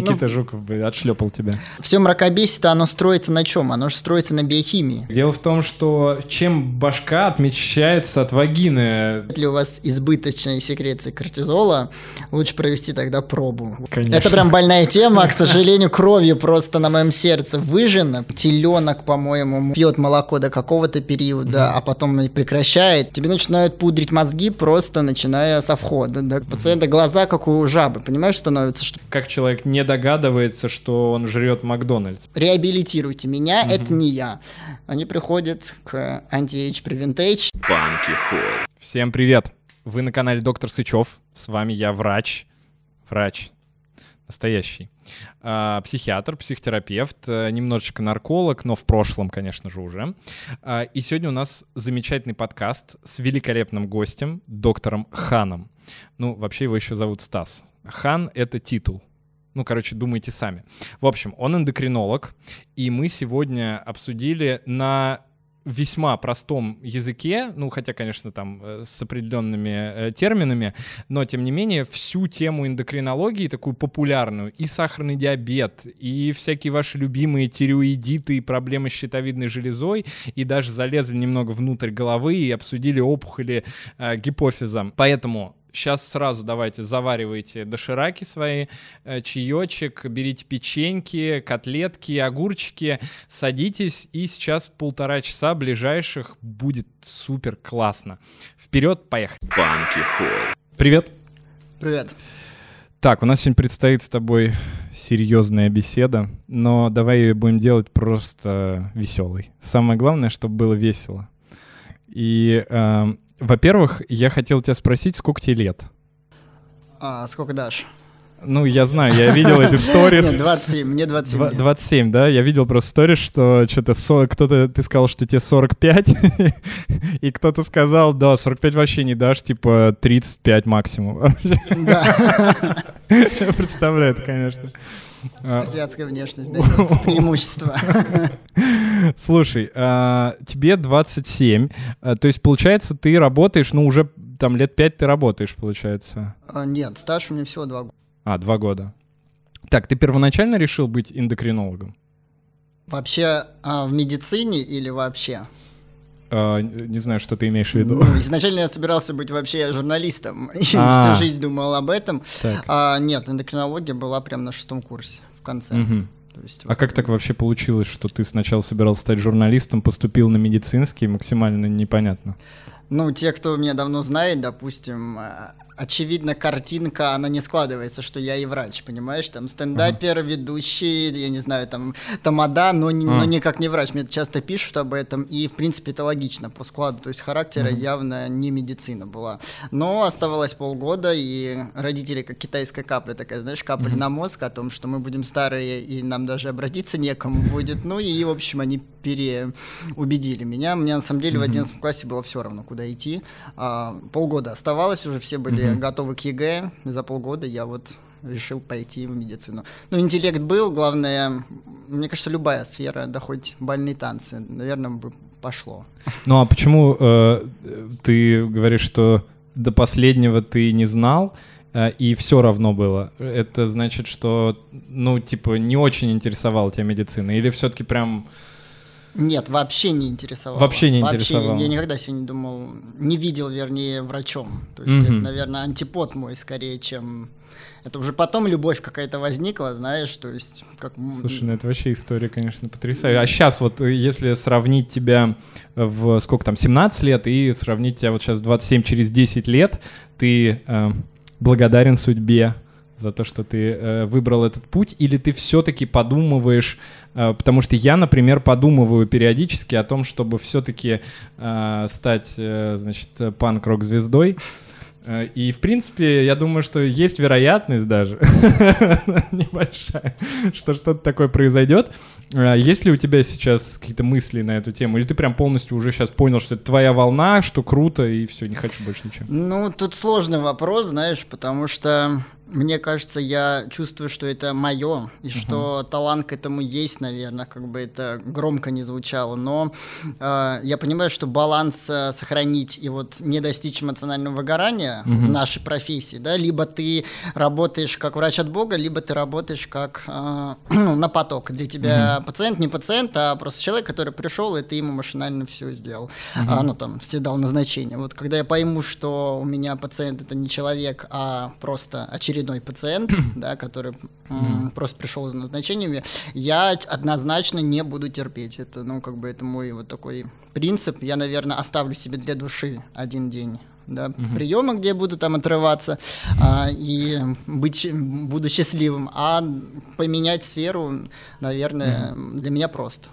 Никита ну, Жуков бы отшлепал тебя. Все мракобесие-то оно строится на чем? Оно же строится на биохимии. Дело в том, что чем башка отмечается от вагины... Если у вас избыточная секреция кортизола, лучше провести тогда пробу. Конечно. Это прям больная тема, к сожалению, кровью просто на моем сердце выжжено. Теленок, по-моему, пьет молоко до какого-то периода, а потом прекращает. Тебе начинают пудрить мозги просто начиная со входа. Да? Пациента глаза, как у жабы, понимаешь, становятся. Что... Как человек не догадывается, что он жрет Макдональдс. Реабилитируйте меня, угу. это не я. Они приходят к Anti-Age Preventage. Банки Холл. Всем привет! Вы на канале Доктор Сычев. С вами я, врач. Врач. Настоящий. А, психиатр, психотерапевт, а, немножечко нарколог, но в прошлом, конечно же, уже. А, и сегодня у нас замечательный подкаст с великолепным гостем, доктором Ханом. Ну, вообще его еще зовут Стас. Хан — это титул. Ну, короче, думайте сами. В общем, он эндокринолог, и мы сегодня обсудили на весьма простом языке, ну, хотя, конечно, там э, с определенными э, терминами, но, тем не менее, всю тему эндокринологии, такую популярную, и сахарный диабет, и всякие ваши любимые тиреоидиты, и проблемы с щитовидной железой, и даже залезли немного внутрь головы и обсудили опухоли э, гипофиза. Поэтому Сейчас сразу давайте заваривайте дошираки свои, э, чаечек, берите печеньки, котлетки, огурчики, садитесь, и сейчас полтора часа ближайших будет супер классно. Вперед, поехали. Банки Холл. Привет. Привет. Так, у нас сегодня предстоит с тобой серьезная беседа, но давай ее будем делать просто веселой. Самое главное, чтобы было весело. И э, во-первых, я хотел тебя спросить, сколько тебе лет? А, сколько дашь? Ну, я знаю, я видел эти сторис. Нет, 27, мне 27 27, да? Я видел просто сторис, что что-то кто-то, ты сказал, что тебе 45, и кто-то сказал, да, 45 вообще не дашь, типа 35 максимум. Да. Я представляю это, конечно. А. Азиатская внешность, да, преимущество. Слушай, а, тебе 27, а, то есть, получается, ты работаешь, ну, уже там лет 5 ты работаешь, получается? Нет, стаж у меня всего 2 года. А, 2 года. Так, ты первоначально решил быть эндокринологом? Вообще в медицине или вообще? Uh, не знаю, что ты имеешь в виду. Ну, изначально я собирался быть вообще журналистом, и а. всю жизнь думал об этом. А, нет, эндокринология была прямо на шестом курсе, в конце. Угу. Есть, а вот как так вообще получилось, что ты сначала собирался стать журналистом, поступил на медицинский, максимально непонятно? Ну, те, кто меня давно знает, допустим, очевидно, картинка, она не складывается, что я и врач, понимаешь? Там стендапер, ага. ведущий, я не знаю, там тамада, но, а. но никак не врач. Мне часто пишут об этом, и, в принципе, это логично по складу. То есть характера ага. явно не медицина была. Но оставалось полгода, и родители, как китайская капля такая, знаешь, капли ага. на мозг о том, что мы будем старые, и нам даже обратиться некому будет. Ну и, в общем, они переубедили меня. Мне, на самом деле, в 11 классе было все равно, куда идти. А, полгода оставалось, уже все были угу. готовы к ЕГЭ. За полгода я вот решил пойти в медицину. Ну, интеллект был, главное, мне кажется, любая сфера, да хоть бальные танцы, наверное, бы пошло. Ну, а почему э, ты говоришь, что до последнего ты не знал, э, и все равно было? Это значит, что, ну, типа, не очень интересовала тебя медицина? Или все-таки прям нет, вообще не интересовало. Вообще не интересовало. Вообще, я никогда себе не думал, не видел, вернее, врачом. То есть mm-hmm. это, наверное, антипод мой скорее, чем... Это уже потом любовь какая-то возникла, знаешь, то есть... Как... Слушай, ну это вообще история, конечно, потрясающая. А сейчас вот, э, если сравнить тебя в, сколько там, 17 лет, и сравнить тебя вот сейчас 27 через 10 лет, ты э, благодарен судьбе, за то, что ты э, выбрал этот путь, или ты все-таки подумываешь, э, потому что я, например, подумываю периодически о том, чтобы все-таки э, стать, э, значит, панк-рок-звездой. Э, и, в принципе, я думаю, что есть вероятность даже небольшая, что что-то такое произойдет. Э, есть ли у тебя сейчас какие-то мысли на эту тему? Или ты прям полностью уже сейчас понял, что это твоя волна, что круто, и все, не хочу больше ничего? Ну, тут сложный вопрос, знаешь, потому что Мне кажется, я чувствую, что это мое, и что талант к этому есть, наверное, как бы это громко не звучало. Но э, я понимаю, что баланс э, сохранить и вот не достичь эмоционального выгорания в нашей профессии, да, либо ты работаешь как врач от Бога, либо ты работаешь как э, ну, на поток. Для тебя пациент не пациент, а просто человек, который пришел, и ты ему машинально все сделал. А, ну там, все дал назначение. Вот когда я пойму, что у меня пациент это не человек, а просто очередной пациент, да, который м, просто пришел за назначениями, я однозначно не буду терпеть. Это, ну, как бы это мой вот такой принцип. Я, наверное, оставлю себе для души один день да, приема, где я буду там отрываться а, и быть, буду счастливым, а поменять сферу, наверное, для меня просто.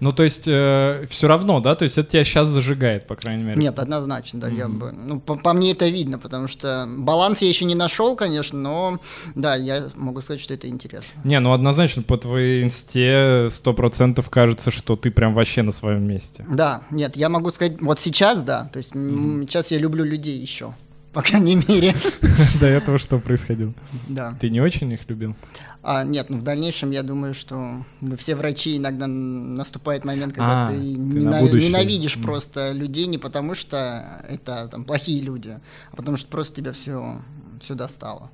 Ну, то есть, все равно, да? То есть это тебя сейчас зажигает, по крайней мере. Нет, однозначно, да, я бы, ну, по, по мне это видно, потому что баланс я еще не нашел, конечно, но, да, я могу сказать, что это интересно. Не, ну однозначно по твоей инсте сто процентов кажется, что ты прям вообще на своем месте. Да, нет, я могу сказать, вот сейчас, да, то есть м, сейчас я люблю людей еще, по крайней мере, До этого что происходило? да. Ты не очень их любил? А, нет, ну в дальнейшем я думаю, что мы все врачи иногда наступает момент, когда А, ты, ты нена- ненавидишь просто людей не потому, что это там плохие люди, а потому что просто тебя все, все достало.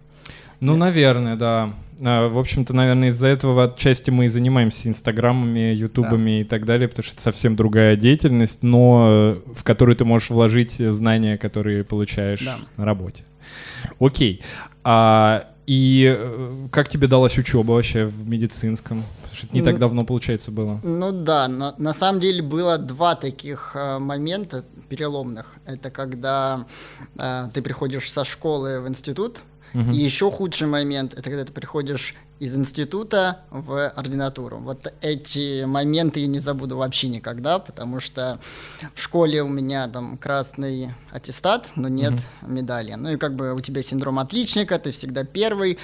Ну, наверное, да. А, В общем-то, наверное, из-за этого отчасти мы и занимаемся инстаграмами, ютубами и так далее, потому что это совсем другая деятельность, но э, в которую ты можешь вложить знания, которые получаешь Да. на работе. Окей. А, и э, как тебе далась учеба вообще в медицинском? Потому что это не так давно, получается, было. Ну да, на, на самом деле было два таких э, момента переломных. Это когда э, ты приходишь со школы в институт, И еще худший момент это когда ты приходишь из института в ординатуру. Вот эти моменты я не забуду вообще никогда, потому что в школе у меня там красный аттестат, но нет медали. Ну и как бы у тебя синдром отличника, ты всегда первый,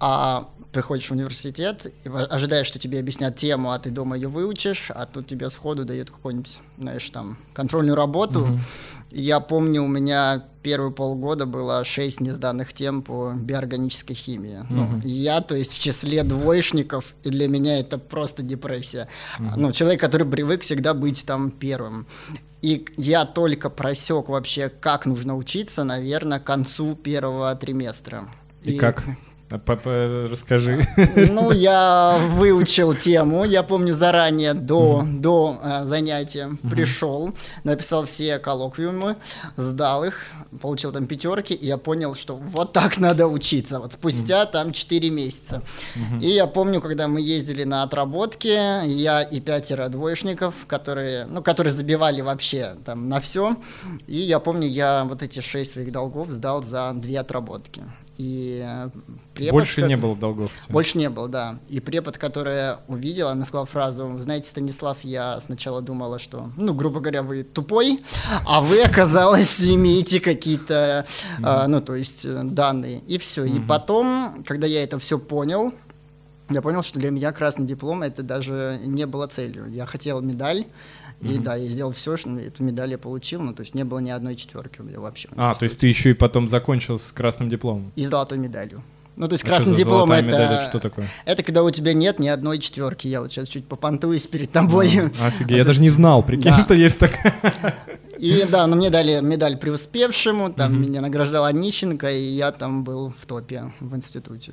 а приходишь в университет, и ожидаешь, что тебе объяснят тему, а ты дома ее выучишь, а тут тебе сходу дают какую-нибудь, знаешь, там, контрольную работу. И Я помню, у меня первые полгода было 6 несданных тем по биорганической химии. Ну, и я, то есть, в числе двоечников, и для меня это просто депрессия. Ну, человек, который привык всегда быть там первым. И я только просек вообще, как нужно учиться, наверное, к концу первого триместра. И как? А, папа, Расскажи. Ну, я выучил тему, я помню заранее до, до э, занятия пришел, написал все коллоквиумы, сдал их, получил там пятерки, и я понял, что вот так надо учиться, вот спустя там 4 месяца. И я помню, когда мы ездили на отработки, я и пятеро двоечников, которые, ну, которые забивали вообще там на все, и я помню, я вот эти шесть своих долгов сдал за две отработки. И э, препод, Больше не было долгов. больше не было, да. И препод, которая увидела, она сказала фразу, знаете, Станислав, я сначала думала, что, ну, грубо говоря, вы тупой, а вы, оказалось, имеете какие-то, а, ну, то есть, э, данные. И все. И потом, когда я это все понял, я понял, что для меня красный диплом это даже не было целью. Я хотел медаль, и да, я сделал все, что эту медаль я получил, ну, то есть не было ни одной четверки у меня вообще. А, то есть ты еще и потом закончил с красным дипломом. и золотой медалью. Ну, то есть А красный диплом это... медаль, это что такое? Это когда у тебя нет ни одной четверки. Я вот сейчас чуть попонтуюсь перед тобой. Офигеть, я даже не знал, прикинь, Да. что есть такая. И да, но мне дали медаль преуспевшему, там меня награждал Онищенко, и я там был в топе в институте.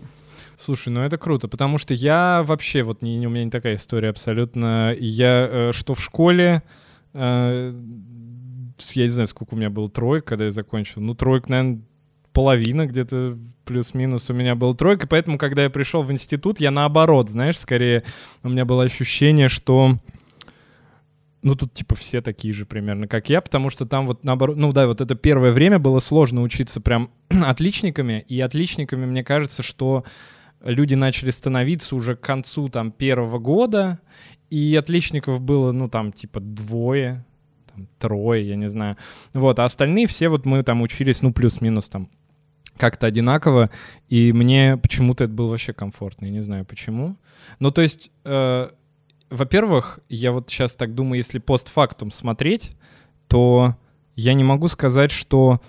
Слушай, ну это круто, потому что я вообще, вот не, у меня не такая история абсолютно. Я э, что в школе, э, я не знаю, сколько у меня было троек, когда я закончил. Ну, троек, наверное, половина где-то плюс-минус у меня был тройка, поэтому, когда я пришел в институт, я наоборот, знаешь, скорее у меня было ощущение, что ну, тут, типа, все такие же примерно, как я, потому что там вот наоборот, ну да, вот это первое время было сложно учиться прям отличниками, и отличниками, мне кажется, что люди начали становиться уже к концу там первого года, и отличников было, ну, там, типа, двое, там, трое, я не знаю. Вот, а остальные все вот мы там учились, ну, плюс-минус там как-то одинаково, и мне почему-то это было вообще комфортно, я не знаю почему. Ну, то есть, э, во-первых, я вот сейчас так думаю, если постфактум смотреть, то я не могу сказать, что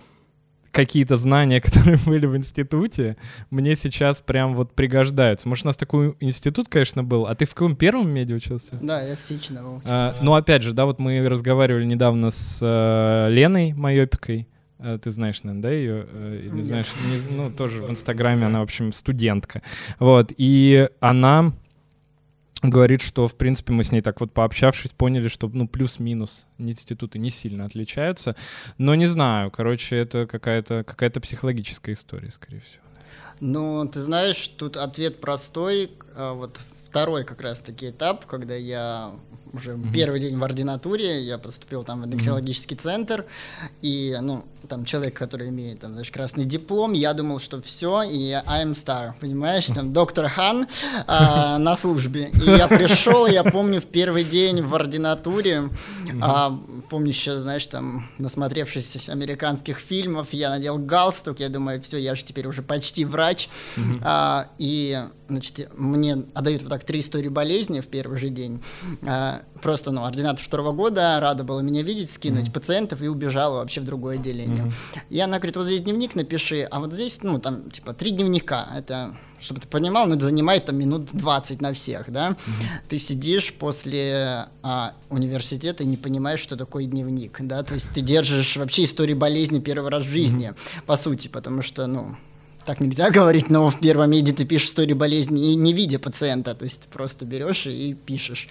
какие-то знания, которые были в институте, мне сейчас прям вот пригождаются. Может, у нас такой институт, конечно, был, а ты в каком первом меди учился? Да, я в Сичиново А, ну, опять же, да, вот мы разговаривали недавно с э, Леной Майопикой. Э, Ты знаешь, наверное, да, ее? э, Или Нет. знаешь, не- ну, тоже в Инстаграме она, в общем, студентка. Вот, и она говорит, что, в принципе, мы с ней так вот пообщавшись, поняли, что, ну, плюс-минус институты не сильно отличаются. Но не знаю, короче, это какая-то какая психологическая история, скорее всего. Ну, ты знаешь, тут ответ простой. А, Вот второй как раз-таки этап, когда я уже первый день в ординатуре, я поступил там в эндокринологический центр, и, ну, там человек, который имеет, там, знаешь, красный диплом, я думал, что все, и I'm star, понимаешь, там, доктор Хан а, на службе. И я пришел, я помню, в первый день в ординатуре, а, помню еще, знаешь, там, насмотревшись американских фильмов, я надел галстук, я думаю, все, я же теперь уже почти врач, А, и, значит, мне отдают вот так три истории болезни в первый же день. А, Просто, ну, ординатор второго года, рада была меня видеть, скинуть пациентов и убежала вообще в другое отделение. И она говорит, вот здесь дневник напиши, а вот здесь, ну, там, типа, три дневника. Это, чтобы ты понимал, ну, это занимает там минут 20 на всех, да? Ты сидишь после а, университета и не понимаешь, что такое дневник, да? То есть ты держишь вообще историю болезни первый раз в жизни, по сути, потому что, ну, так нельзя говорить, но в первом меди ты пишешь историю болезни, не, не видя пациента, то есть ты просто берешь и пишешь.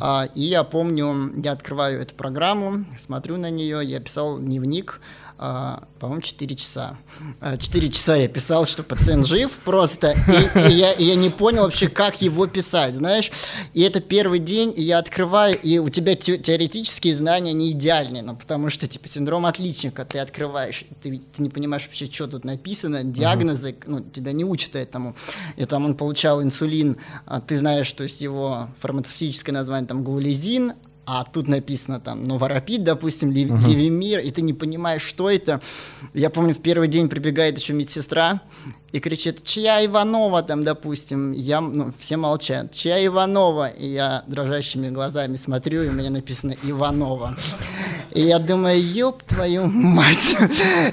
А, и я помню, я открываю эту программу, смотрю на нее, я писал дневник, по-моему, 4 часа. 4 часа я писал, что пациент жив просто, и, и я, и я не понял вообще, как его писать, знаешь. И это первый день, и я открываю, и у тебя те- теоретические знания не идеальные, ну, потому что, типа, синдром отличника ты открываешь, ты, ты не понимаешь вообще, что тут написано, диагнозы, ну, тебя не учат этому. И там он получал инсулин, а ты знаешь, то есть его фармацевтическое название там глулизин, а тут написано там Новорапид, допустим, Лев- Левимир, и ты не понимаешь, что это. Я помню, в первый день прибегает еще медсестра и кричит, чья Иванова там, допустим. Я, ну, все молчат. Чья Иванова? И я дрожащими глазами смотрю, и у меня написано Иванова. И я думаю, ёб твою мать.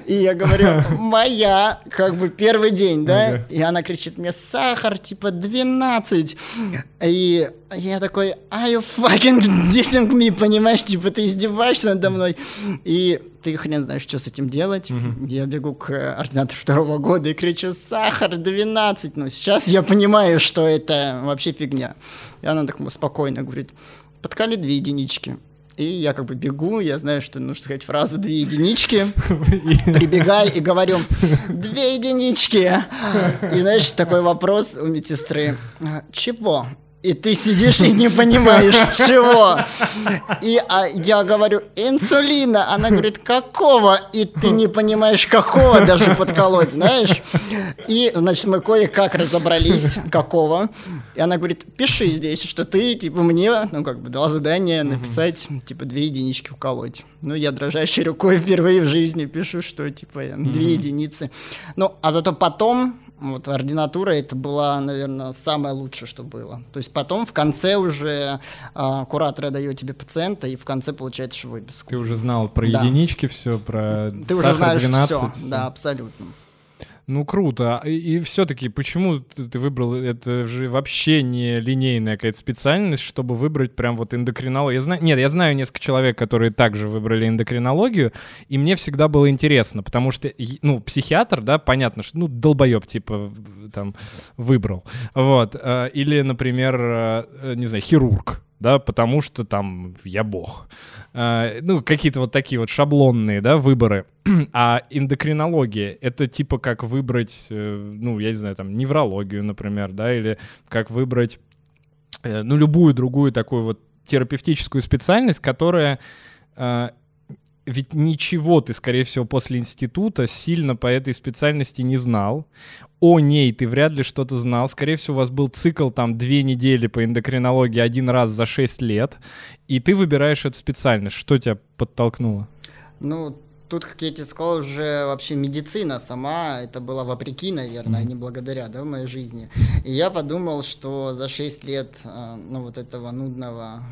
И я говорю, моя, как бы первый день, да? Ага. И она кричит мне, сахар, типа, 12. И я такой, are you fucking dating me, понимаешь? Типа, ты издеваешься надо мной. И ты хрен знаешь, что с этим делать. Я бегу к э, ординатору второго года и кричу, сахар 12. Ну, сейчас я понимаю, что это вообще фигня. И она так спокойно говорит, подкали две единички. И я как бы бегу, я знаю, что нужно сказать фразу «две единички», прибегаю и говорю «две единички». И знаешь, такой вопрос у медсестры «А, «Чего?» И ты сидишь и не понимаешь, чего. И а, я говорю, инсулина. Она говорит, какого? И ты не понимаешь, какого даже подколоть, знаешь. И, значит, мы кое-как разобрались, какого. И она говорит, пиши здесь, что ты, типа, мне, ну, как бы, дала задание написать, типа, две единички уколоть. Ну, я дрожащей рукой впервые в жизни пишу, что, типа, две единицы. Ну, а зато потом, вот ординатура это была, наверное, самое лучшее, что было. То есть потом в конце уже а, куратор дает тебе пациента, и в конце получаешь выписку. Ты уже знал про Да. единички все, про Ты уже сахар знаешь 12. все. всё. Да, абсолютно. Ну круто. А И, все-таки почему ты, ты выбрал это же вообще не линейная какая-то специальность, чтобы выбрать прям вот эндокринологию? Я знаю, нет, я знаю несколько человек, которые также выбрали эндокринологию, и мне всегда было интересно, потому что и- ну психиатр, да, понятно, что ну долбоеб типа там выбрал, вот. э, Или, например, э, э, не знаю, хирург. Да, потому что там я бог. Э, ну, какие-то вот такие вот шаблонные, да, выборы. А эндокринология — это типа как выбрать, э, ну, я не знаю, там, неврологию, например, да, или как выбрать, э, ну, любую другую такую вот терапевтическую специальность, которая ведь ничего ты, скорее всего, после института сильно по этой специальности не знал. О ней ты вряд ли что-то знал. Скорее всего, у вас был цикл там две недели по эндокринологии один раз за шесть лет, и ты выбираешь эту специальность. Что тебя подтолкнуло? Ну, тут, как я тебе сказал, уже вообще медицина сама, это было вопреки, наверное, а не благодаря, да, в моей жизни. И я подумал, что за 6 лет, а, ну, вот этого нудного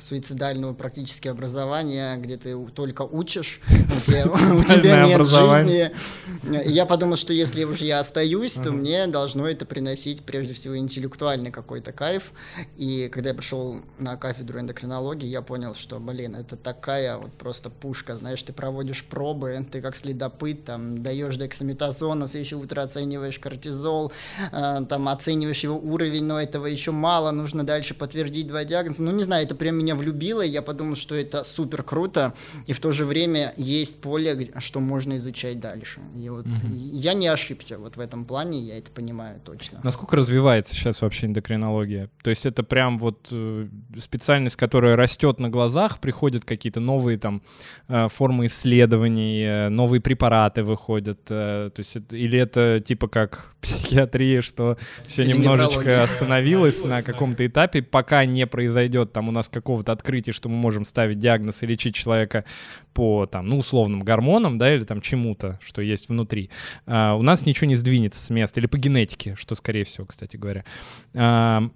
суицидального практически образования, где ты только учишь, где у тебя нет жизни. Я подумал, что если уже я остаюсь, то мне должно это приносить прежде всего интеллектуальный какой-то кайф. И когда я пришел на кафедру эндокринологии, я понял, что, блин, это такая вот просто пушка, знаешь, ты проводишь пробы, ты как следопыт, там, даешь дексаметазон, на следующее утро оцениваешь кортизол, э, там, оцениваешь его уровень, но этого еще мало, нужно дальше подтвердить два диагноза. Ну, не знаю, это прям меня влюбило, и я подумал, что это супер круто, и в то же время есть поле, что можно изучать дальше. И вот я не ошибся вот в этом плане, я это понимаю точно. Насколько развивается сейчас вообще эндокринология? То есть это прям вот э, специальность, которая растет на глазах, приходят какие-то новые там э, формы исследований, э, новые препараты выходят, то есть это- или это типа как психиатрия, что все Или немножечко остановилось на каком-то этапе, пока не произойдет там у нас какого-то открытия, что мы можем ставить диагноз и лечить человека по там, ну, условным гормонам, да, или там чему-то, что есть внутри, а, у нас ничего не сдвинется с места, или по генетике, что скорее всего, кстати говоря. А,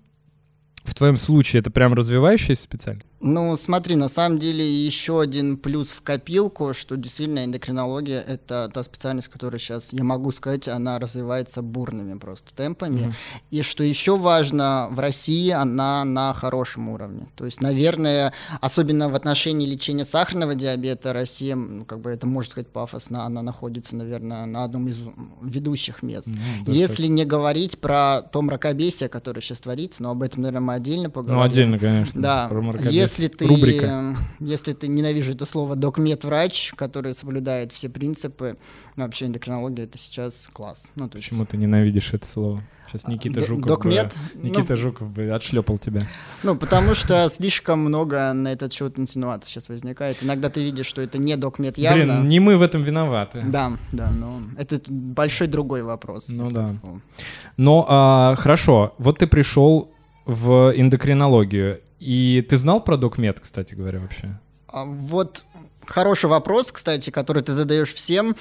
в твоем случае это прям развивающаяся специальность? Ну, смотри, на самом деле еще один плюс в копилку, что действительно эндокринология — это та специальность, которая сейчас, я могу сказать, она развивается бурными просто темпами. Мгм. И что еще важно, в России она на хорошем уровне. То есть, наверное, особенно в отношении лечения сахарного диабета, Россия, ну, как бы это можно сказать пафосно, она находится, наверное, на одном из ведущих мест. Если не говорить про то мракобесие, которое сейчас творится, но об этом, наверное, мы отдельно поговорим. Ну, отдельно, конечно. Да, про мракобесие. Если ты, Рубрика. если ты ненавижу это слово докмед-врач, который соблюдает все принципы, ну, вообще эндокринология это сейчас класс. Ну, то есть, Почему ты ненавидишь это слово? Сейчас Никита Д- Жуков докмед? бы, Никита Ну- Жуков бы отшлепал тебя. ну, потому что слишком много на этот счет инсинуаций сейчас возникает. Иногда ты видишь, что это не докмед явно. Блин, не мы в этом виноваты. Да, да, но это большой другой вопрос. Ну да. Но а, хорошо, вот ты пришел в эндокринологию, и ты знал про докмед, кстати говоря, вообще? А Вот хороший вопрос, кстати, который ты задаешь всем.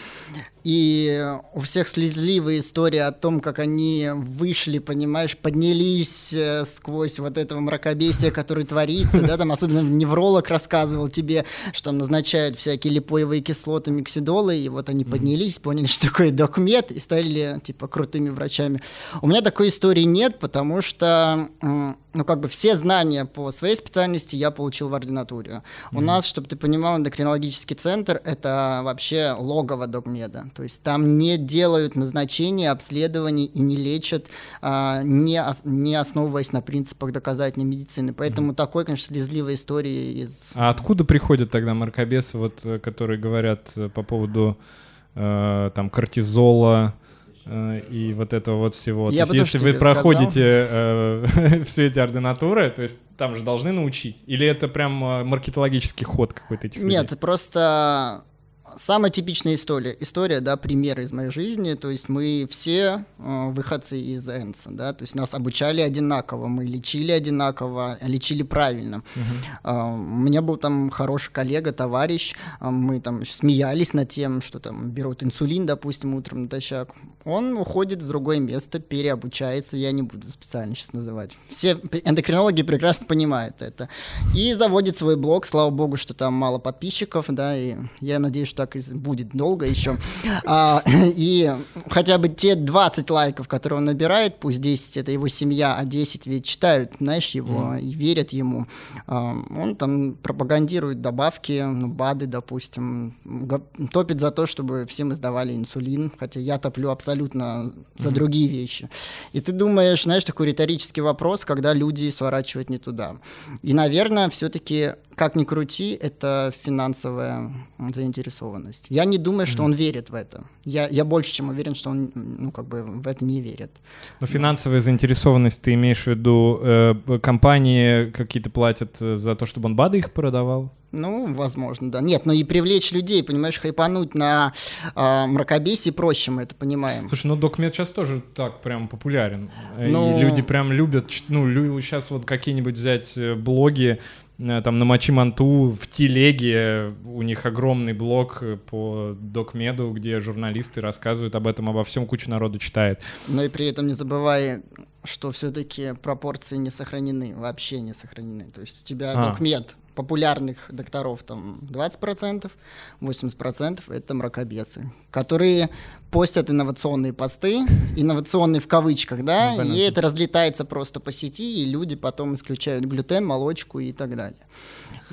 И у всех слезливая история о том, как они вышли, понимаешь, поднялись э, сквозь вот этого мракобесия, который творится, да, там особенно невролог рассказывал тебе, что там назначают всякие липоевые кислоты, миксидолы, и вот они поднялись, поняли, что такое докмед, и стали, типа, крутыми врачами. У меня такой истории нет, потому что, ну, как бы все знания по своей специальности я получил в ординатуре. У нас, чтобы ты понимал, эндокринологический центр — это вообще логово догмеда. То есть там не делают назначения, обследований и не лечат, а, не, не основываясь на принципах доказательной медицины. Поэтому такой, конечно, слезливая история из... А откуда приходят тогда маркобесы, вот, э, которые говорят э, по поводу э, там кортизола и вот этого вот всего? Я то есть, если вы проходите э, все эти ординатуры, то есть там же должны научить? Или это прям э, маркетологический ход какой-то этих людей? Нет, просто самая типичная история, история, да, пример из моей жизни, то есть мы все э, выходцы из Энса, да, то есть нас обучали одинаково, мы лечили одинаково, лечили правильно. А, У меня был там хороший коллега, товарищ, а, мы там смеялись над тем, что там берут инсулин, допустим, утром натощак. Он уходит в другое место, переобучается, я не буду специально сейчас называть. Все эндокринологи прекрасно понимают это. И заводит свой блог, слава богу, что там мало подписчиков, да, и я надеюсь, что так и будет долго еще. А, И хотя бы те 20 лайков, которые он набирает, пусть 10 это его семья, а 10 ведь читают, знаешь, его и верят ему. А, Он там пропагандирует добавки, ну, БАДы, допустим, топит за то, чтобы все мы сдавали инсулин, хотя я топлю абсолютно за другие вещи. И ты думаешь, знаешь, такой риторический вопрос, когда люди сворачивают не туда. И, наверное, все-таки, как ни крути, это финансовая заинтересованность. Я не думаю, что он верит в это. Я, я больше чем уверен, что он ну, как бы в это не верит. Ну, финансовая заинтересованность, ты имеешь в виду, э, компании какие-то платят э, за то, чтобы он БАДы их продавал? Ну, возможно, да. Нет, но и привлечь людей, понимаешь, хайпануть на э, мракобесие проще, мы это понимаем. Слушай, ну докмед сейчас тоже так прям популярен. Э, Ну- И люди прям любят, ну, сейчас вот какие-нибудь взять э, блоги, там на Мачи-Манту в телеге у них огромный блог по докмеду, где журналисты рассказывают об этом, обо всем, куча народу читает. Но и при этом не забывай, что все-таки пропорции не сохранены, вообще не сохранены. То есть у тебя А. докмед популярных докторов там 20%, 80% это мракобесы, которые постят инновационные посты, инновационные в кавычках, да, Ну, понятно. и это разлетается просто по сети, и люди потом исключают глютен, молочку и так далее.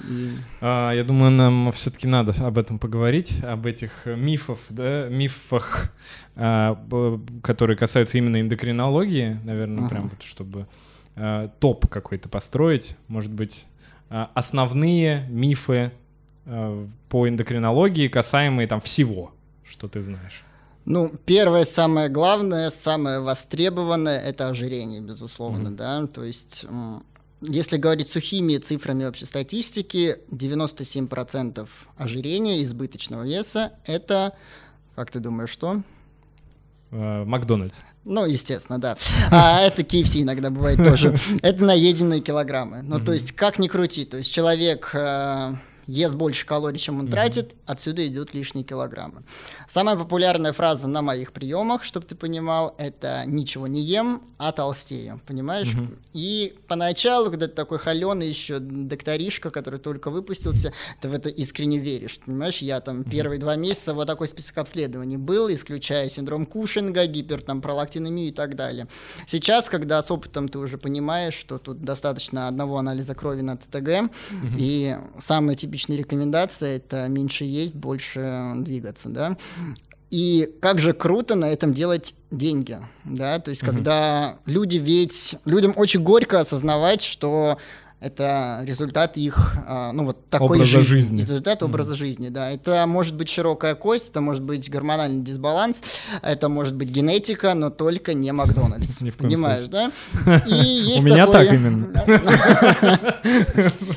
И- А, я думаю, нам все-таки надо об этом поговорить, об этих мифов, да, мифах, а, которые касаются именно эндокринологии, наверное, Ага. прям вот, чтобы а, топ какой-то построить, может быть, основные мифы а, по эндокринологии, касаемые там всего, что ты знаешь. Ну, первое, самое главное, самое востребованное — это ожирение, безусловно, Мгм. да, то есть... Если говорить сухими цифрами общей статистики, 97% ожирения избыточного веса — это, как ты думаешь, что? А, Макдональдс. Ну, естественно, да. А это KFC иногда бывает тоже. Это наеденные килограммы. Ну, то есть, как ни крути, то есть человек э, ест больше калорий, чем он тратит, отсюда идут лишние килограммы. Самая популярная фраза на моих приемах, чтобы ты понимал, это «ничего не ем, а толстею», понимаешь? И поначалу, когда ты такой холеный еще докторишка, который только выпустился, ты в это искренне веришь, понимаешь? Я там первые два месяца вот такой список обследований был, исключая синдром Кушинга, гипер, там, пролактинемию и так далее. Сейчас, когда с опытом ты уже понимаешь, что тут достаточно одного анализа крови на ТТГ, и самая типичная рекомендация — это меньше есть, больше двигаться, да? И как же круто на этом делать деньги, да, то есть когда люди ведь, людям очень горько осознавать, что это результат их, а, ну вот такой Образа жизни, жизни. результат образа жизни, да. Это может быть широкая кость, это может быть гормональный дисбаланс, это может быть генетика, но только не Макдональдс, понимаешь, да? У меня так именно.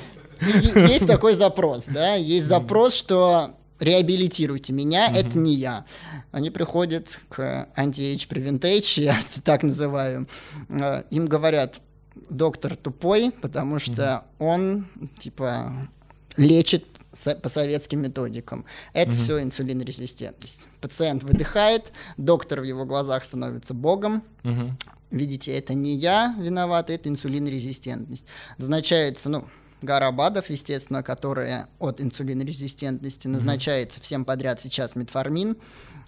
Есть такой запрос, да, есть запрос, что реабилитируйте меня, это не я. Они приходят к anti-age prevent-age, я это так называю, Э, им говорят, доктор тупой, потому что он, типа, лечит по советским методикам. Это все инсулинорезистентность. Пациент выдыхает, доктор в его глазах становится богом, Мгм. видите, это не я виноват, это инсулинорезистентность. Назначается, ну, гора БАДов, естественно, которые от инсулинорезистентности назначается всем подряд сейчас метформин.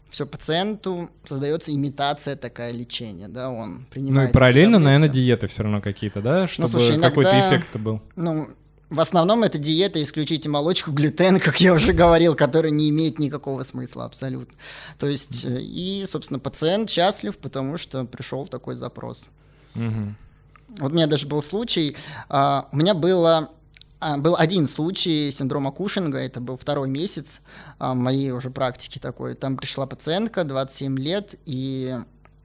Все, пациенту создается имитация такая лечения, да, он Ну принимает... и эти параллельно, наверное, диеты все равно какие-то, да, чтобы слушай, какой-то иногда- эффект был. Ну, в основном это диета, исключите молочку, глютен, как я уже говорил, который не имеет никакого смысла абсолютно. То есть, э, и, собственно, пациент счастлив, потому что пришел такой запрос. Мгм. Вот у меня даже был случай, а, у меня было был один случай синдрома Кушинга, это был второй месяц а, моей уже практики такой. Там пришла пациентка, 27 лет, и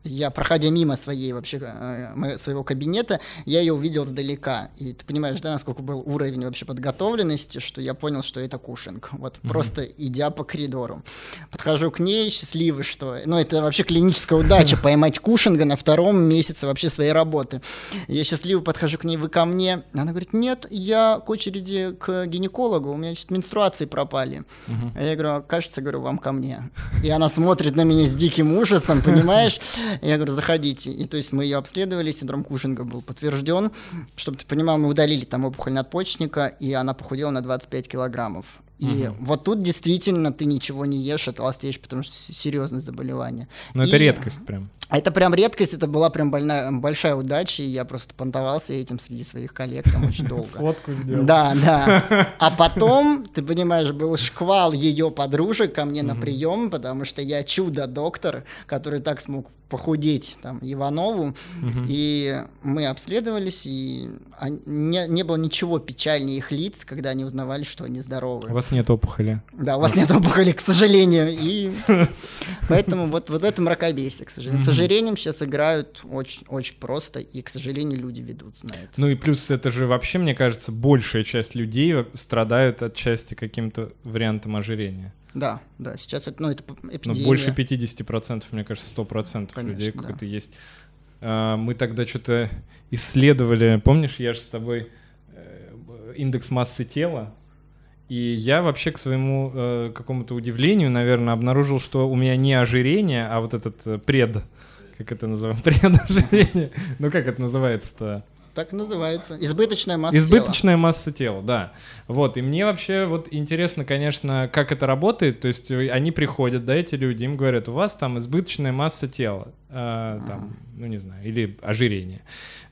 я, проходя мимо своей вообще э, своего кабинета, я ее увидел сдалека. И ты понимаешь, да, насколько был уровень вообще подготовленности, что я понял, что это Кушинг. Вот просто идя по коридору. Подхожу к ней, счастливый, что... Ну, это вообще клиническая удача, поймать Кушинга на втором месяце вообще своей работы. Я счастливый подхожу к ней, вы ко мне. Она говорит, нет, я к очереди к гинекологу, у меня чуть менструации пропали. А я говорю, «А, кажется, говорю, вам ко мне. И она смотрит на меня с диким ужасом, понимаешь? Я говорю, заходите. И то есть мы ее обследовали, синдром Кушинга был подтвержден. Чтобы ты понимал, мы удалили там опухоль надпочечника, и она похудела на 25 килограммов. И вот тут действительно ты ничего не ешь, а толстеешь, потому что серьезное заболевание. Ну это И- редкость прям. это прям редкость, это была прям больная, большая удача, и я просто понтовался этим среди своих коллег там очень долго. Фотку сделал. Да, да. А потом, ты понимаешь, был шквал ее подружек ко мне на прием, потому что я чудо-доктор, который так смог похудеть там Иванову, и мы обследовались, и не, не было ничего печальнее их лиц, когда они узнавали, что они здоровы. У вас нет опухоли. Да, у вас нет опухоли, к сожалению. И поэтому вот, вот это мракобесие, к сожалению. С ожирением сейчас играют очень, очень просто, и, к сожалению, люди ведутся на это. Ну и плюс это же вообще, мне кажется, большая часть людей страдают от части каким-то вариантом ожирения. Да, да, сейчас это, ну, это Ну, эпидемия. больше 50%, мне кажется, 100% Конечно, людей да. какой-то есть. А, Мы тогда что-то исследовали, помнишь, я же с тобой э, индекс массы тела. И я вообще к своему э, какому-то удивлению, наверное, обнаружил, что у меня не ожирение, а вот этот э, пред, как это называем, предожирение. Ну как это называется-то? Так называется. Избыточная масса Избыточная тела. масса тела, да. Вот, и мне вообще вот интересно, конечно, как это работает. То есть э, они приходят, да, эти люди, им говорят, у вас там избыточная масса тела, э, там, ну не знаю, или ожирение.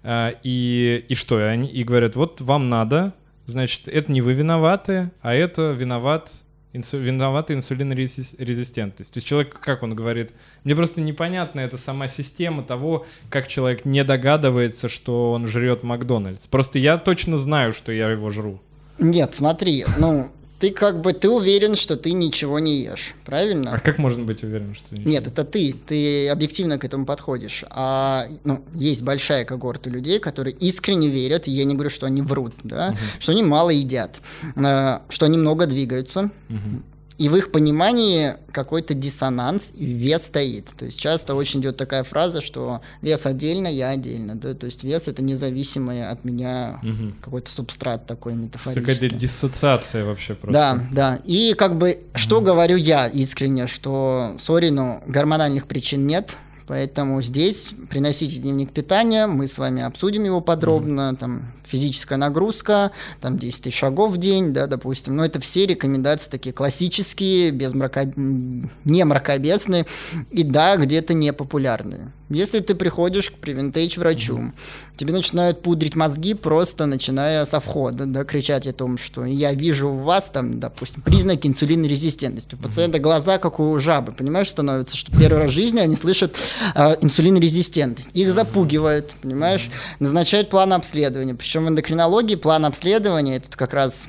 Э, и, и что? И они и говорят, вот вам надо, значит, это не вы виноваты, а это виноват инсу, виновата инсулинорезистентность. То есть человек, как он говорит, мне просто непонятна эта сама система того, как человек не догадывается, что он жрет Макдональдс. Просто я точно знаю, что я его жру. Нет, смотри, ну, ты как бы, ты уверен, что ты ничего не ешь, правильно? А как можно быть уверен, что ты ничего? Нет, это ты, ты объективно к этому подходишь. А ну, есть большая когорта людей, которые искренне верят, и я не говорю, что они врут, да, угу. что они мало едят, э, что они много двигаются, угу и в их понимании какой-то диссонанс и вес стоит. То есть часто очень идет такая фраза, что вес отдельно, я отдельно. Да? То есть вес это независимый от меня угу. какой-то субстрат такой метафорический. Какая-то диссоциация вообще просто. Да, да. И как бы, что угу. говорю я искренне, что, сори, но гормональных причин нет, Поэтому здесь приносите дневник питания, мы с вами обсудим его подробно, mm-hmm. там физическая нагрузка, там 10 тысяч шагов в день, да, допустим. Но это все рекомендации такие классические, без мрако... не мракобесные и да, где-то непопулярные. Если ты приходишь к превентейдж врачу, mm-hmm. тебе начинают пудрить мозги просто начиная со входа, да, кричать о том, что я вижу у вас там, допустим, признаки инсулинорезистентности. У пациента глаза как у жабы, понимаешь, становится, что первый раз в жизни они слышат э, инсулинорезистентность. Их запугивают, понимаешь, назначают план обследования. Причем в эндокринологии план обследования, это как раз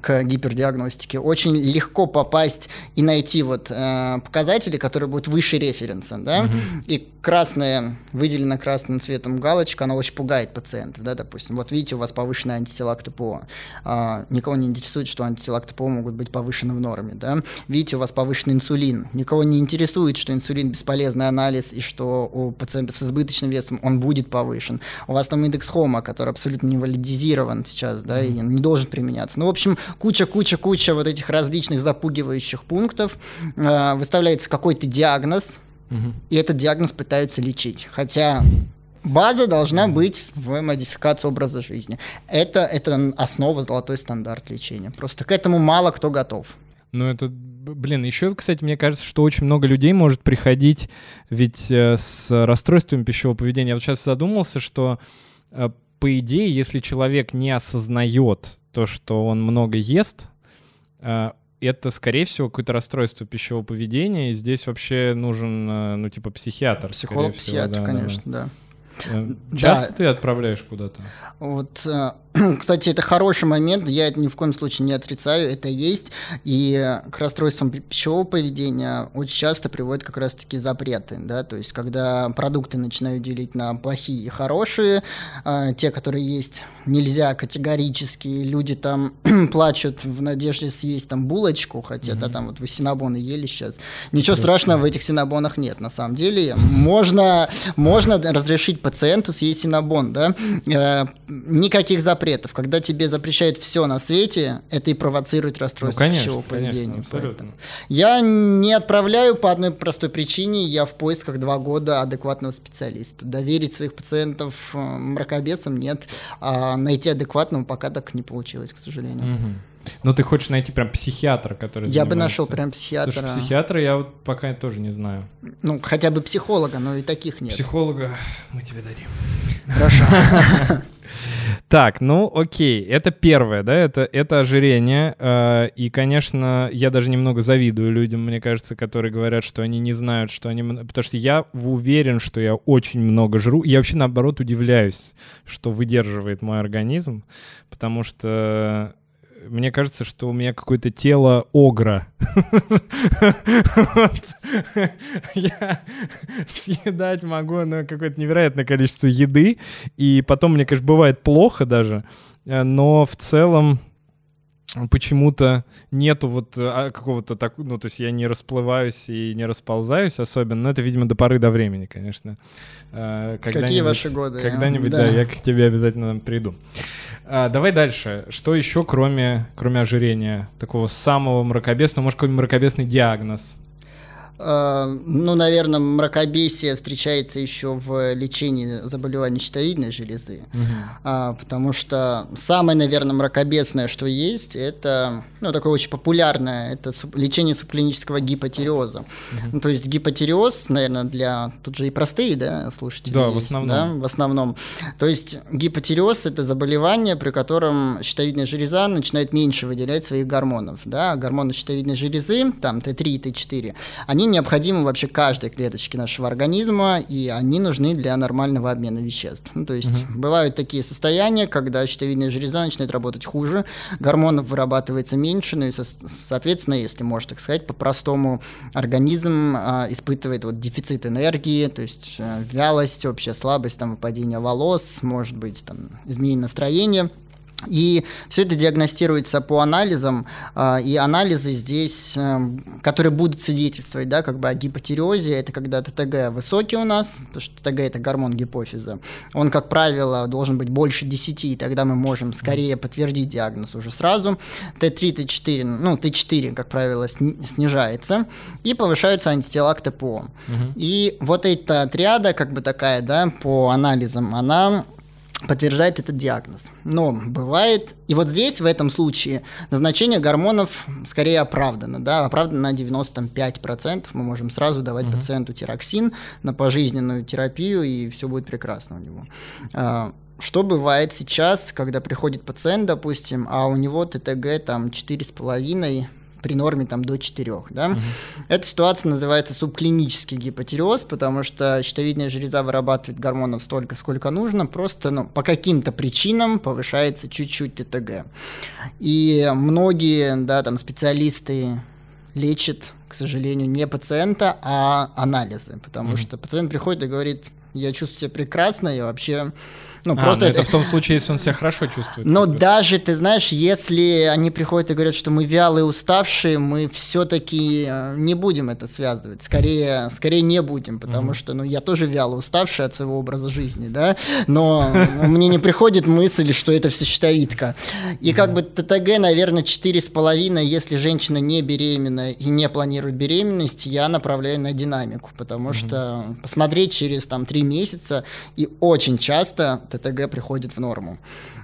к гипердиагностике, очень легко попасть и найти вот э, показатели, которые будут выше референса, да, угу. и красная, выделена красным цветом галочка, она очень пугает пациентов, да, допустим, вот видите, у вас повышенный антитела к ТПО, э, никого не интересует, что антитела к ТПО могут быть повышены в норме, да, видите, у вас повышенный инсулин, никого не интересует, что инсулин бесполезный анализ и что у пациентов с избыточным весом он будет повышен, у вас там индекс хома, который абсолютно не валидизирован сейчас, да, и не должен применяться, ну, в общем, куча-куча-куча вот этих различных запугивающих пунктов, э, выставляется какой-то диагноз, угу. и этот диагноз пытаются лечить. Хотя база должна быть в модификации образа жизни. Это, это основа, золотой стандарт лечения. Просто к этому мало кто готов. Ну, это, блин, еще, кстати, мне кажется, что очень много людей может приходить ведь э, с расстройствами пищевого поведения. Я вот сейчас задумался, что э, по идее, если человек не осознает то, что он много ест, э, это, скорее всего, какое-то расстройство пищевого поведения, и здесь вообще нужен, э, ну, типа, психиатр. Психолог-психиатр, да, конечно, да. да. Э, часто да. ты отправляешь куда-то? Вот, кстати, это хороший момент, я это ни в коем случае не отрицаю, это есть, и к расстройствам пищевого поведения очень часто приводят как раз-таки запреты, да, то есть когда продукты начинают делить на плохие и хорошие, те, которые есть, нельзя категорически, люди там плачут в надежде съесть там булочку, хотя, mm-hmm. да, там вот вы синабоны ели сейчас, ничего страшного в этих синабонах нет, на самом деле, можно, можно разрешить пациенту съесть синабон, да, э, никаких запретов, когда тебе запрещают все на свете, это и провоцирует расстройство ну, конечно, пищевого поведения. Конечно, я не отправляю по одной простой причине, я в поисках два года адекватного специалиста. Доверить своих пациентов э, мракобесам нет, а найти адекватного пока так не получилось, к сожалению. Угу. Ну, ты хочешь найти прям психиатра, который Я бы нашел прям психиатра. Потому психиатра я вот пока тоже не знаю. Ну, хотя бы психолога, но и таких нет. Психолога мы тебе дадим. Хорошо. Так, ну окей, это первое, да, это, это ожирение. Э, и, конечно, я даже немного завидую людям, мне кажется, которые говорят, что они не знают, что они... Потому что я уверен, что я очень много жру. Я вообще, наоборот, удивляюсь, что выдерживает мой организм, потому что мне кажется, что у меня какое-то тело огра. Я съедать могу на какое-то невероятное количество еды, и потом мне, конечно, бывает плохо даже, э, но в целом почему-то нету вот а, какого-то так, ну, то есть я не расплываюсь и не расползаюсь особенно, но это, видимо, до поры до времени, конечно. Э, Какие ваши годы? Когда-нибудь, да. да, я к тебе обязательно приду. А, давай дальше. Что еще, кроме, кроме ожирения? Такого самого мракобесного, может, какой-нибудь мракобесный диагноз? Э, ну, наверное, мракобесие встречается еще в лечении заболеваний щитовидной железы, угу. потому что самое, наверное, мракобесное, что есть, это, ну, такое очень популярное, это лечение субклинического гипотиреоза. Угу. Ну, то есть гипотиреоз, наверное, для, тут же и простые, да, слушатели Да, есть, в основном. Да, в основном. То есть гипотиреоз – это заболевание, при котором щитовидная железа начинает меньше выделять своих гормонов, да, гормоны щитовидной железы, там Т3 и Т4, они необходимы вообще каждой клеточке нашего организма, и они нужны для нормального обмена веществ. Ну, то есть угу. бывают такие состояния, когда щитовидная железа начинает работать хуже, гормонов вырабатывается меньше, ну и, со- соответственно, если можно так сказать, по-простому организм а, испытывает вот дефицит энергии, то есть а, вялость, общая слабость, там, выпадение волос, может быть, там, изменение настроения – и все это диагностируется по анализам, а, и анализы здесь, эм, которые будут свидетельствовать, да, как бы о гипотиреозе, это когда ТТГ высокий у нас, потому что ТТГ это гормон гипофиза, он, как правило, должен быть больше 10, и тогда мы можем скорее подтвердить диагноз уже сразу. Т3, Т4, ну, Т4, как правило, снижается, и повышаются антитела к ТПО. Угу. И вот эта триада, как бы такая, да, по анализам, она подтверждает этот диагноз. Но бывает, и вот здесь, в этом случае, назначение гормонов скорее оправдано, да, оправдано на 95%, мы можем сразу давать угу. пациенту тироксин на пожизненную терапию, и все будет прекрасно у него. А, что бывает сейчас, когда приходит пациент, допустим, а у него ТТГ там 4,5 при норме там до 4. Да? Угу. Эта ситуация называется субклинический гипотиреоз, потому что щитовидная железа вырабатывает гормонов столько, сколько нужно, просто ну, по каким-то причинам повышается чуть-чуть ТТГ. И многие да, там, специалисты лечат, к сожалению, не пациента, а анализы, потому mm что пациент приходит и говорит, я чувствую себя прекрасно, я вообще ну, а, просто это... это в том случае, если он себя хорошо чувствует. Но даже, ты знаешь, если они приходят и говорят, что мы вялые, уставшие, мы все-таки э, не будем это связывать. Скорее, скорее не будем, потому mm что, ну, я тоже вяло уставший от своего образа жизни, да, но мне не приходит мысль, что это все щитовидка. И как бы ТТГ, наверное, 4,5, если женщина не беременна и не планирует беременность, я направляю на динамику, потому что посмотреть через там 3 месяца и очень часто ТТГ приходит в норму.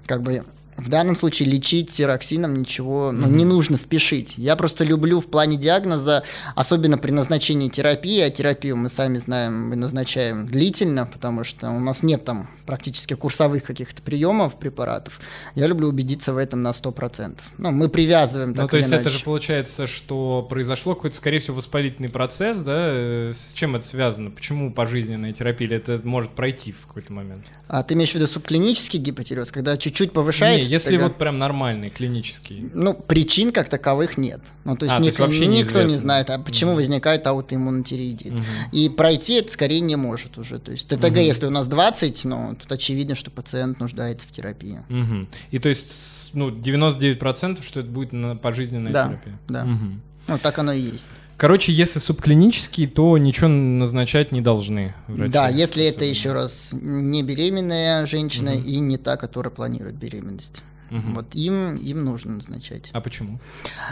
Как бы в данном случае лечить тироксином ничего, ну, mm-hmm. не нужно спешить. Я просто люблю в плане диагноза, особенно при назначении терапии, а терапию мы сами знаем, мы назначаем длительно, потому что у нас нет там практически курсовых каких-то приемов, препаратов. Я люблю убедиться в этом на 100%. Ну, мы привязываем так Ну, то есть иначе. это же получается, что произошло какой-то, скорее всего, воспалительный процесс, да? С чем это связано? Почему пожизненная терапия? Или это может пройти в какой-то момент? А ты имеешь в виду субклинический гипотиреоз, когда чуть-чуть повышается? Если тогда... вот прям нормальный, клинический. Ну, причин как таковых нет. Ну, то есть, а, ник- то есть вообще никто не знает, а почему угу. возникает аутоиммунотиреидит. Угу. И пройти это скорее не может уже. То есть ТТГ, угу. если у нас 20, ну, тут очевидно, что пациент нуждается в терапии. Угу. И то есть, ну, 99% что это будет на пожизненная да, терапия. Да, угу. Ну, так оно и есть. Короче, если субклинический, то ничего назначать не должны. Врачи, да, если это еще раз не беременная женщина угу. и не та, которая планирует беременность. Угу. Вот им, им нужно назначать. А почему?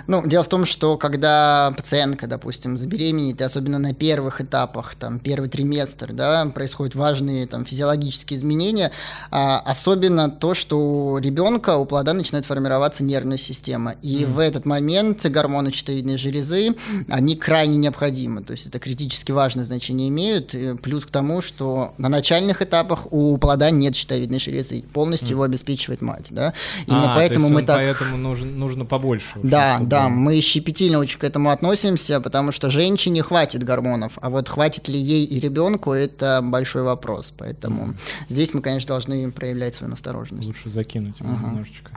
Ну, дело в том, что когда пациентка, допустим, забеременеет, и особенно на первых этапах, там, первый триместр, да, происходят важные там физиологические изменения, а, особенно то, что у ребенка, у плода начинает формироваться нервная система. И mm. в этот момент гормоны щитовидной железы, они крайне необходимы. То есть это критически важное значение имеют. Плюс к тому, что на начальных этапах у плода нет щитовидной железы. Полностью mm. его обеспечивает мать. Да? Именно а, поэтому мы так... Поэтому нужно, нужно побольше. Общем, да, чтобы... да, мы щепетильно очень к этому относимся, потому что женщине хватит гормонов, а вот хватит ли ей и ребенку, это большой вопрос. Поэтому mm. здесь мы, конечно, должны проявлять свою осторожность. Лучше закинуть uh-huh. немножечко.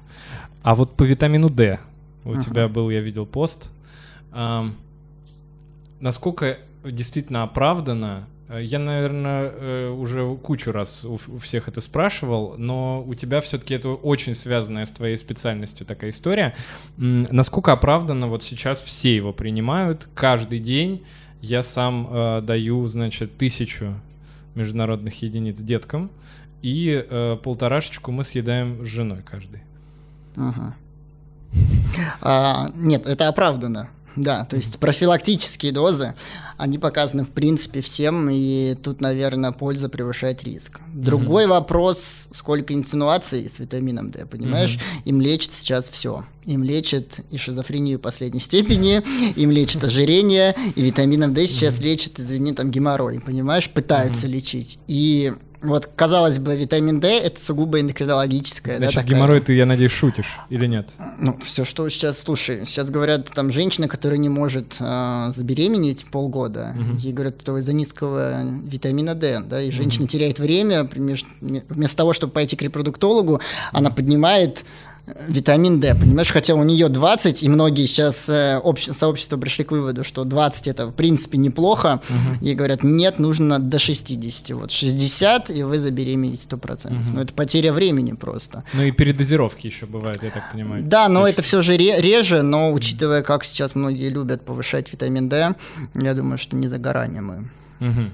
А вот по витамину D у uh-huh. тебя был, я видел пост. Um, насколько действительно оправдано я, наверное, э, уже кучу раз у всех это спрашивал, но у тебя все-таки это очень связанная с твоей специальностью такая история. Насколько оправданно вот сейчас все его принимают каждый день? Я сам э, даю, значит, тысячу международных единиц деткам, и э, полторашечку мы съедаем с женой каждый. Ага. А, нет, это оправдано. Да, то есть профилактические дозы, они показаны в принципе всем, и тут, наверное, польза превышает риск. Другой mm-hmm. вопрос, сколько инсинуаций с витамином D, понимаешь? Mm-hmm. Им лечат сейчас все. Им лечат и шизофрению последней степени, им лечат ожирение, и витамином D сейчас mm-hmm. лечат, извини, там геморрой, понимаешь? Пытаются mm-hmm. лечить. И вот, казалось бы, витамин D это сугубо эндокринологическое. Значит, да, такая... геморрой ты, я надеюсь, шутишь или нет? Ну, все, что сейчас, слушай, сейчас говорят, там женщина, которая не может э, забеременеть полгода, угу. ей говорят, это из-за низкого витамина D, да, и женщина угу. теряет время, вместо того, чтобы пойти к репродуктологу, угу. она поднимает витамин D, понимаешь, хотя у нее 20, и многие сейчас э, общ... сообщества пришли к выводу, что 20 это в принципе неплохо, угу. и говорят, нет, нужно до 60, вот 60, и вы забеременеете 100%. Угу. Ну это потеря времени просто. Ну и передозировки еще бывают, я так понимаю. Да, но это все же ре- реже, но учитывая, как сейчас многие любят повышать витамин D, я думаю, что не за горами мы. Угу.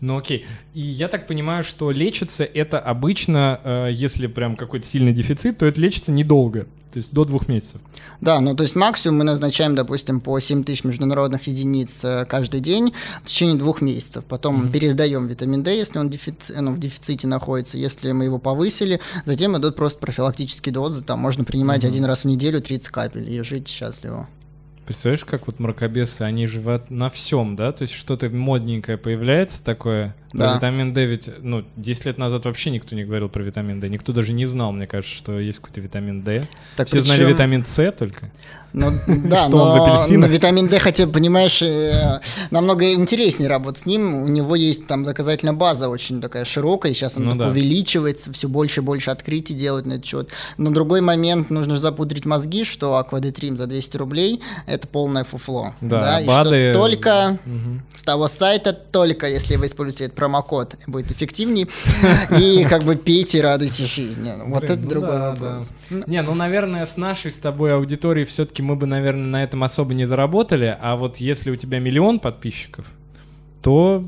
Ну окей. И я так понимаю, что лечится это обычно, э, если прям какой-то сильный дефицит, то это лечится недолго, то есть до двух месяцев. Да, ну то есть максимум мы назначаем, допустим, по 7 тысяч международных единиц э, каждый день в течение двух месяцев. Потом mm-hmm. пересдаем витамин D, если он дефици- ну, в дефиците находится. Если мы его повысили, затем идут просто профилактические дозы. Там можно принимать mm-hmm. один раз в неделю 30 капель и жить счастливо. Представляешь, как вот мракобесы, они живут на всем, да? То есть что-то модненькое появляется такое. Да. витамин D ведь, ну, 10 лет назад вообще никто не говорил про витамин D. Никто даже не знал, мне кажется, что есть какой-то витамин D. Так Все причем... знали витамин С только. Ну, да, но, но витамин D, хотя, понимаешь, э, намного интереснее работать с ним. У него есть там доказательная база очень такая широкая, сейчас она ну, да. увеличивается, все больше и больше открытий делать на этот счет. Но другой момент, нужно же запудрить мозги, что Аквадетрим за 200 рублей – это полное фуфло. Да, да? И БАДы... что только угу. с того сайта, только если вы используете промокод, будет эффективнее. И как бы пейте, радуйте жизни. Вот это ну другой вопрос. Не, ну, наверное, с нашей с тобой аудиторией все-таки мы бы, наверное, на этом особо не заработали, а вот если у тебя миллион подписчиков, то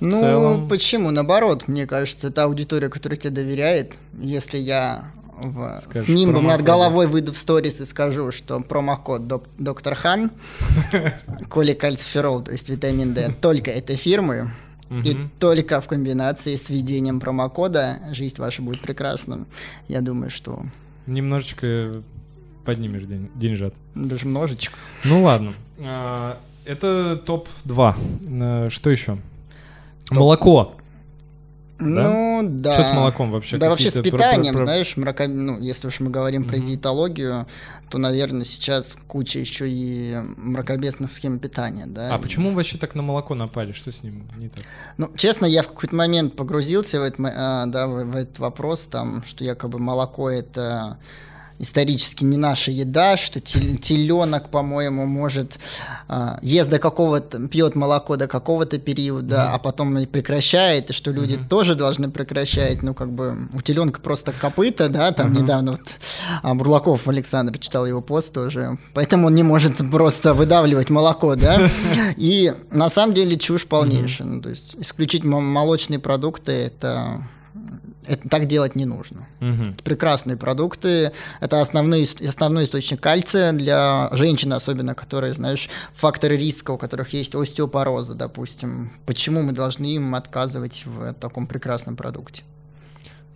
ну, целом... почему? Наоборот, мне кажется, это аудитория, которая тебе доверяет. Если я в... с нимбом над головой выйду в сторис и скажу, что промокод док- доктор Хан, коликальциферол, то есть витамин D, только этой фирмы, и только в комбинации с введением промокода жизнь ваша будет прекрасна. Я думаю, что... Немножечко поднимешь день, деньжат. Даже множечко. Ну ладно. А, это топ-2. А, что еще? Топ... Молоко. Ну, да. Что с молоком вообще? Да, вообще с питанием, про, про... знаешь, мрако... ну, если уж мы говорим угу. про диетологию, то, наверное, сейчас куча еще и мракобесных схем питания, да. А и... почему вообще так на молоко напали? Что с ним не так? Ну, честно, я в какой-то момент погрузился в, этот, а, да, в этот вопрос, там, что якобы молоко это исторически не наша еда, что теленок, по-моему, может э, ест до какого-то, пьет молоко до какого-то периода, mm-hmm. а потом прекращает, и что люди mm-hmm. тоже должны прекращать, ну, как бы, у теленка просто копыта, да, там mm-hmm. недавно вот а, Бурлаков Александр читал его пост тоже, поэтому он не может просто выдавливать молоко, да, и на самом деле чушь полнейшая, ну, то есть исключить молочные продукты, это это так делать не нужно. Угу. прекрасные продукты. Это основной, основной источник кальция для женщин, особенно, которые, знаешь, факторы риска, у которых есть остеопороза, допустим. Почему мы должны им отказывать в таком прекрасном продукте?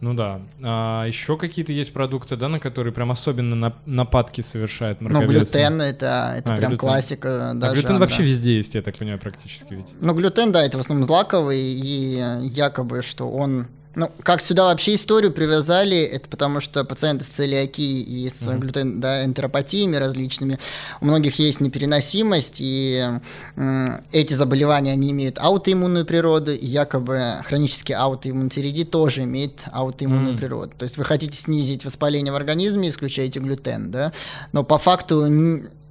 Ну да. А еще какие-то есть продукты, да, на которые прям особенно нападки совершают Ну, глютен это, это а, прям глютен. классика. Да, а глютен жанра. вообще везде есть, я так понимаю, практически ведь. Ну, глютен, да, это в основном злаковый, и якобы, что он ну, как сюда вообще историю привязали, это потому что пациенты с целиакией и с mm-hmm. глютен, да, энтеропатиями различными, у многих есть непереносимость, и э, эти заболевания, они имеют аутоиммунную природу, и якобы хронический аутоиммунотиреидит тоже имеет аутоиммунную mm-hmm. природу. То есть вы хотите снизить воспаление в организме, исключаете глютен, да, но по факту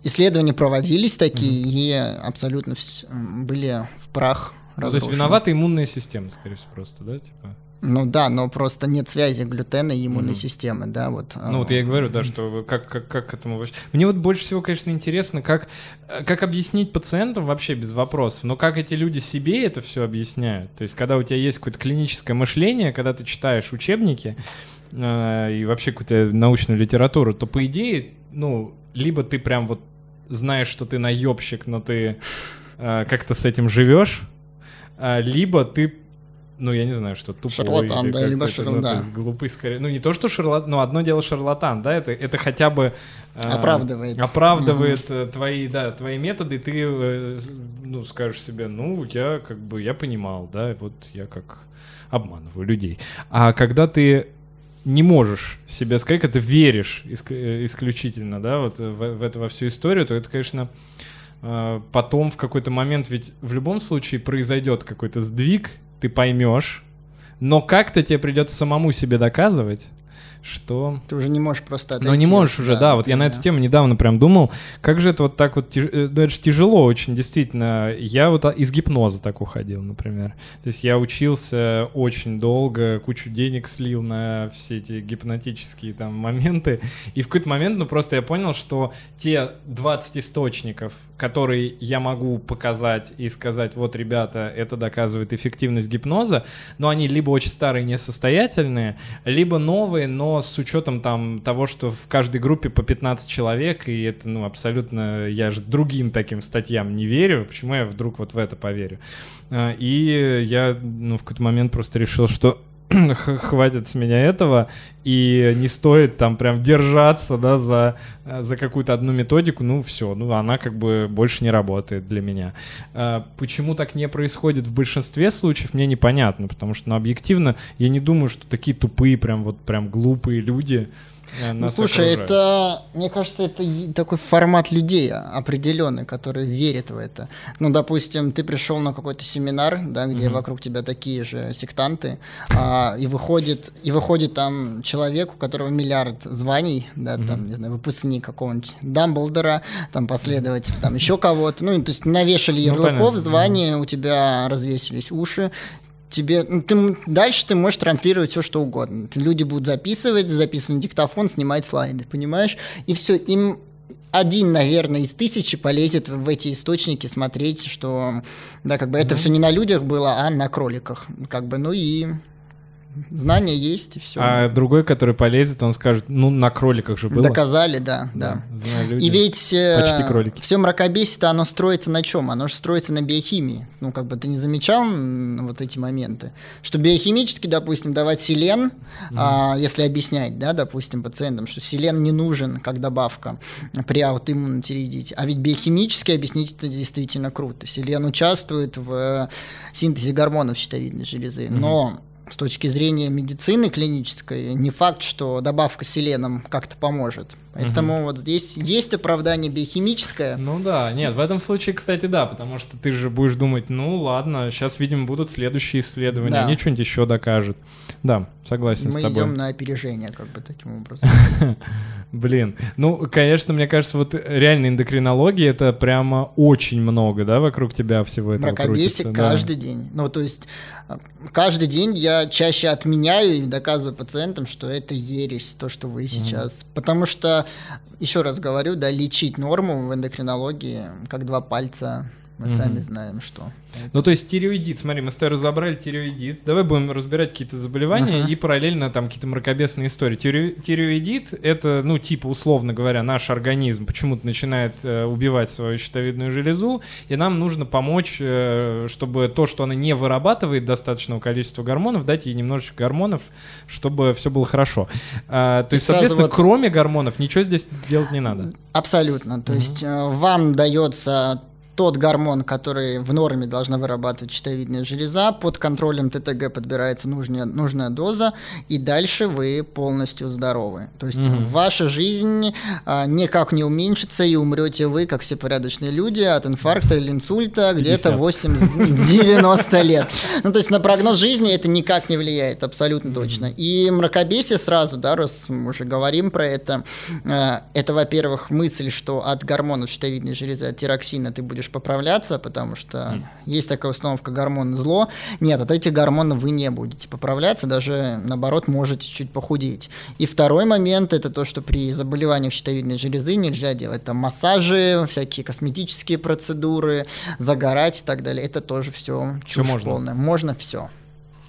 Исследования проводились такие, mm-hmm. и абсолютно были в прах ну, то есть виновата иммунная система, скорее всего, просто, да? Типа? Ну да, но просто нет связи глютена и иммунной mm-hmm. системы, да, вот. Ну вот я и говорю, да, что как, как, как к этому... Мне вот больше всего, конечно, интересно, как, как объяснить пациентам вообще без вопросов, но как эти люди себе это все объясняют. То есть когда у тебя есть какое-то клиническое мышление, когда ты читаешь учебники э, и вообще какую-то научную литературу, то по идее, ну, либо ты прям вот знаешь, что ты наебщик, но ты э, как-то с этим живешь, э, либо ты ну, я не знаю, что тупой. Шарлатан, да, либо шарлатан. Ну, глупый скорее. Ну, не то, что шарлатан, но одно дело шарлатан, да, это, это хотя бы... Э, оправдывает. Оправдывает угу. твои, да, твои методы, ты, э, ну, скажешь себе, ну, я как бы, я понимал, да, вот я как обманываю людей. А когда ты не можешь себе сказать, когда ты веришь э, исключительно, да, вот в, в эту во всю историю, то это, конечно, потом в какой-то момент, ведь в любом случае произойдет какой-то сдвиг, ты поймешь, но как-то тебе придется самому себе доказывать, что... Ты уже не можешь просто отойти. Ну, не можешь уже, да. да. Вот я на эту тему недавно прям думал, как же это вот так вот... Э, ну, это же тяжело очень, действительно. Я вот из гипноза так уходил, например. То есть я учился очень долго, кучу денег слил на все эти гипнотические там моменты. И в какой-то момент, ну, просто я понял, что те 20 источников, которые я могу показать и сказать, вот, ребята, это доказывает эффективность гипноза, но они либо очень старые, несостоятельные, либо новые, но с учетом там того, что в каждой группе по 15 человек, и это, ну, абсолютно, я же другим таким статьям не верю, почему я вдруг вот в это поверю? А, и я, ну, в какой-то момент просто решил, что хватит с меня этого, и не стоит там прям держаться, да, за, за какую-то одну методику, ну все, ну она как бы больше не работает для меня. А, почему так не происходит в большинстве случаев, мне непонятно, потому что, ну, объективно, я не думаю, что такие тупые, прям вот прям глупые люди, Э, ну, слушай, окружает. это, мне кажется, это такой формат людей определенный, который верит в это. Ну, допустим, ты пришел на какой-то семинар, да, где угу. вокруг тебя такие же сектанты, а, и выходит, и выходит там человек, у которого миллиард званий, да, угу. там, не знаю, выпускник какого-нибудь Дамблдора, там последователь, там еще кого-то, ну, то есть навешали ярлыков, ну, звания, у тебя развесились уши, тебе ну, ты, дальше ты можешь транслировать все что угодно. Люди будут записывать, записывать диктофон, снимать слайды, понимаешь? И все, им один, наверное, из тысячи полезет в эти источники смотреть, что да, как бы mm-hmm. это все не на людях было, а на кроликах. Как бы, ну и знания есть, и все. А другой, который полезет, он скажет, ну, на кроликах же было. Доказали, да, да. да. и ведь э, почти кролики. все мракобесие-то оно строится на чем? Оно же строится на биохимии. Ну, как бы ты не замечал вот эти моменты? Что биохимически, допустим, давать селен, mm а, если объяснять, да, допустим, пациентам, что селен не нужен как добавка при аутоиммунном тиреидите. А ведь биохимически объяснить это действительно круто. Селен участвует в синтезе гормонов щитовидной железы. Но с точки зрения медицины клинической, не факт, что добавка селеном как-то поможет. Поэтому угу. вот здесь есть оправдание биохимическое. Ну да, нет, в этом случае, кстати, да, потому что ты же будешь думать, ну ладно, сейчас, видимо, будут следующие исследования, да. они что-нибудь еще докажут. Да, согласен Мы с тобой. Мы идем на опережение, как бы таким образом. Блин, ну, конечно, мне кажется, вот реально эндокринология это прямо очень много, да, вокруг тебя всего этого Мракобесие крутится. каждый да. день. Ну, то есть а, каждый день я чаще отменяю и доказываю пациентам, что это ересь, то, что вы сейчас. Mm-hmm. Потому что еще раз говорю, да, лечить норму в эндокринологии как два пальца мы угу. сами знаем, что. Ну, то есть тиреоидит, смотри, мы с тобой разобрали тиреоидит. Давай будем разбирать какие-то заболевания uh-huh. и параллельно там какие-то мракобесные истории. Тире... Тиреоидит — это, ну, типа, условно говоря, наш организм почему-то начинает э, убивать свою щитовидную железу, и нам нужно помочь, э, чтобы то, что она не вырабатывает достаточного количества гормонов, дать ей немножечко гормонов, чтобы все было хорошо. А, то и есть, соответственно, вот... кроме гормонов ничего здесь делать не надо. Абсолютно. То uh-huh. есть э, вам дается тот гормон, который в норме должна вырабатывать щитовидная железа, под контролем ТТГ подбирается нужная, нужная доза, и дальше вы полностью здоровы. То есть угу. ваша жизнь а, никак не уменьшится, и умрете вы, как все порядочные люди, от инфаркта или инсульта где-то 80-90 лет. Ну, то есть на прогноз жизни это никак не влияет, абсолютно точно. И мракобесие сразу, да, раз мы уже говорим про это, а, это, во-первых, мысль, что от гормонов щитовидной железы, от тироксина ты будешь будешь поправляться, потому что mm. есть такая установка гормон зло. Нет, от этих гормонов вы не будете поправляться, даже наоборот можете чуть похудеть. И второй момент это то, что при заболеваниях щитовидной железы нельзя делать там массажи, всякие косметические процедуры, загорать и так далее. Это тоже все чушь можно? полная. Можно все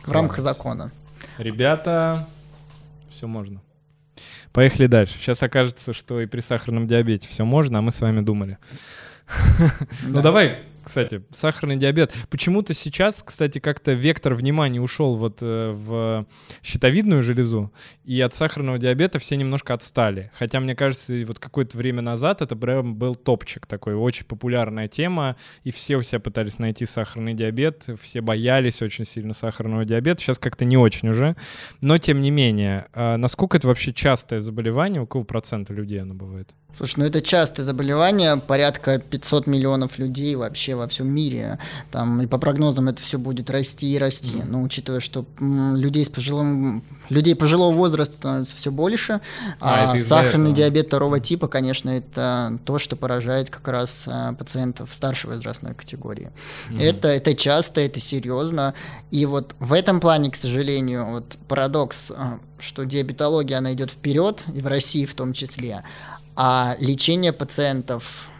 в рамках закона. Ребята, все можно. Поехали дальше. Сейчас окажется, что и при сахарном диабете все можно, а мы с вами думали. Ну давай кстати, сахарный диабет. Почему-то сейчас, кстати, как-то вектор внимания ушел вот э, в щитовидную железу, и от сахарного диабета все немножко отстали. Хотя, мне кажется, вот какое-то время назад это прям был топчик такой, очень популярная тема, и все у себя пытались найти сахарный диабет, все боялись очень сильно сахарного диабета. Сейчас как-то не очень уже. Но, тем не менее, э, насколько это вообще частое заболевание, у какого процента людей оно бывает? Слушай, ну это частое заболевание, порядка 500 миллионов людей вообще во всем мире. Там, и по прогнозам это все будет расти и расти. Mm-hmm. Но учитывая, что людей, с пожилым, людей пожилого возраста становится все больше, а, а сахарный диабет второго типа, конечно, это то, что поражает как раз а, пациентов старшей возрастной категории. Mm-hmm. Это, это часто, это серьезно. И вот в этом плане, к сожалению, вот парадокс, а, что диабетология, она идет вперед, и в России в том числе, а лечение пациентов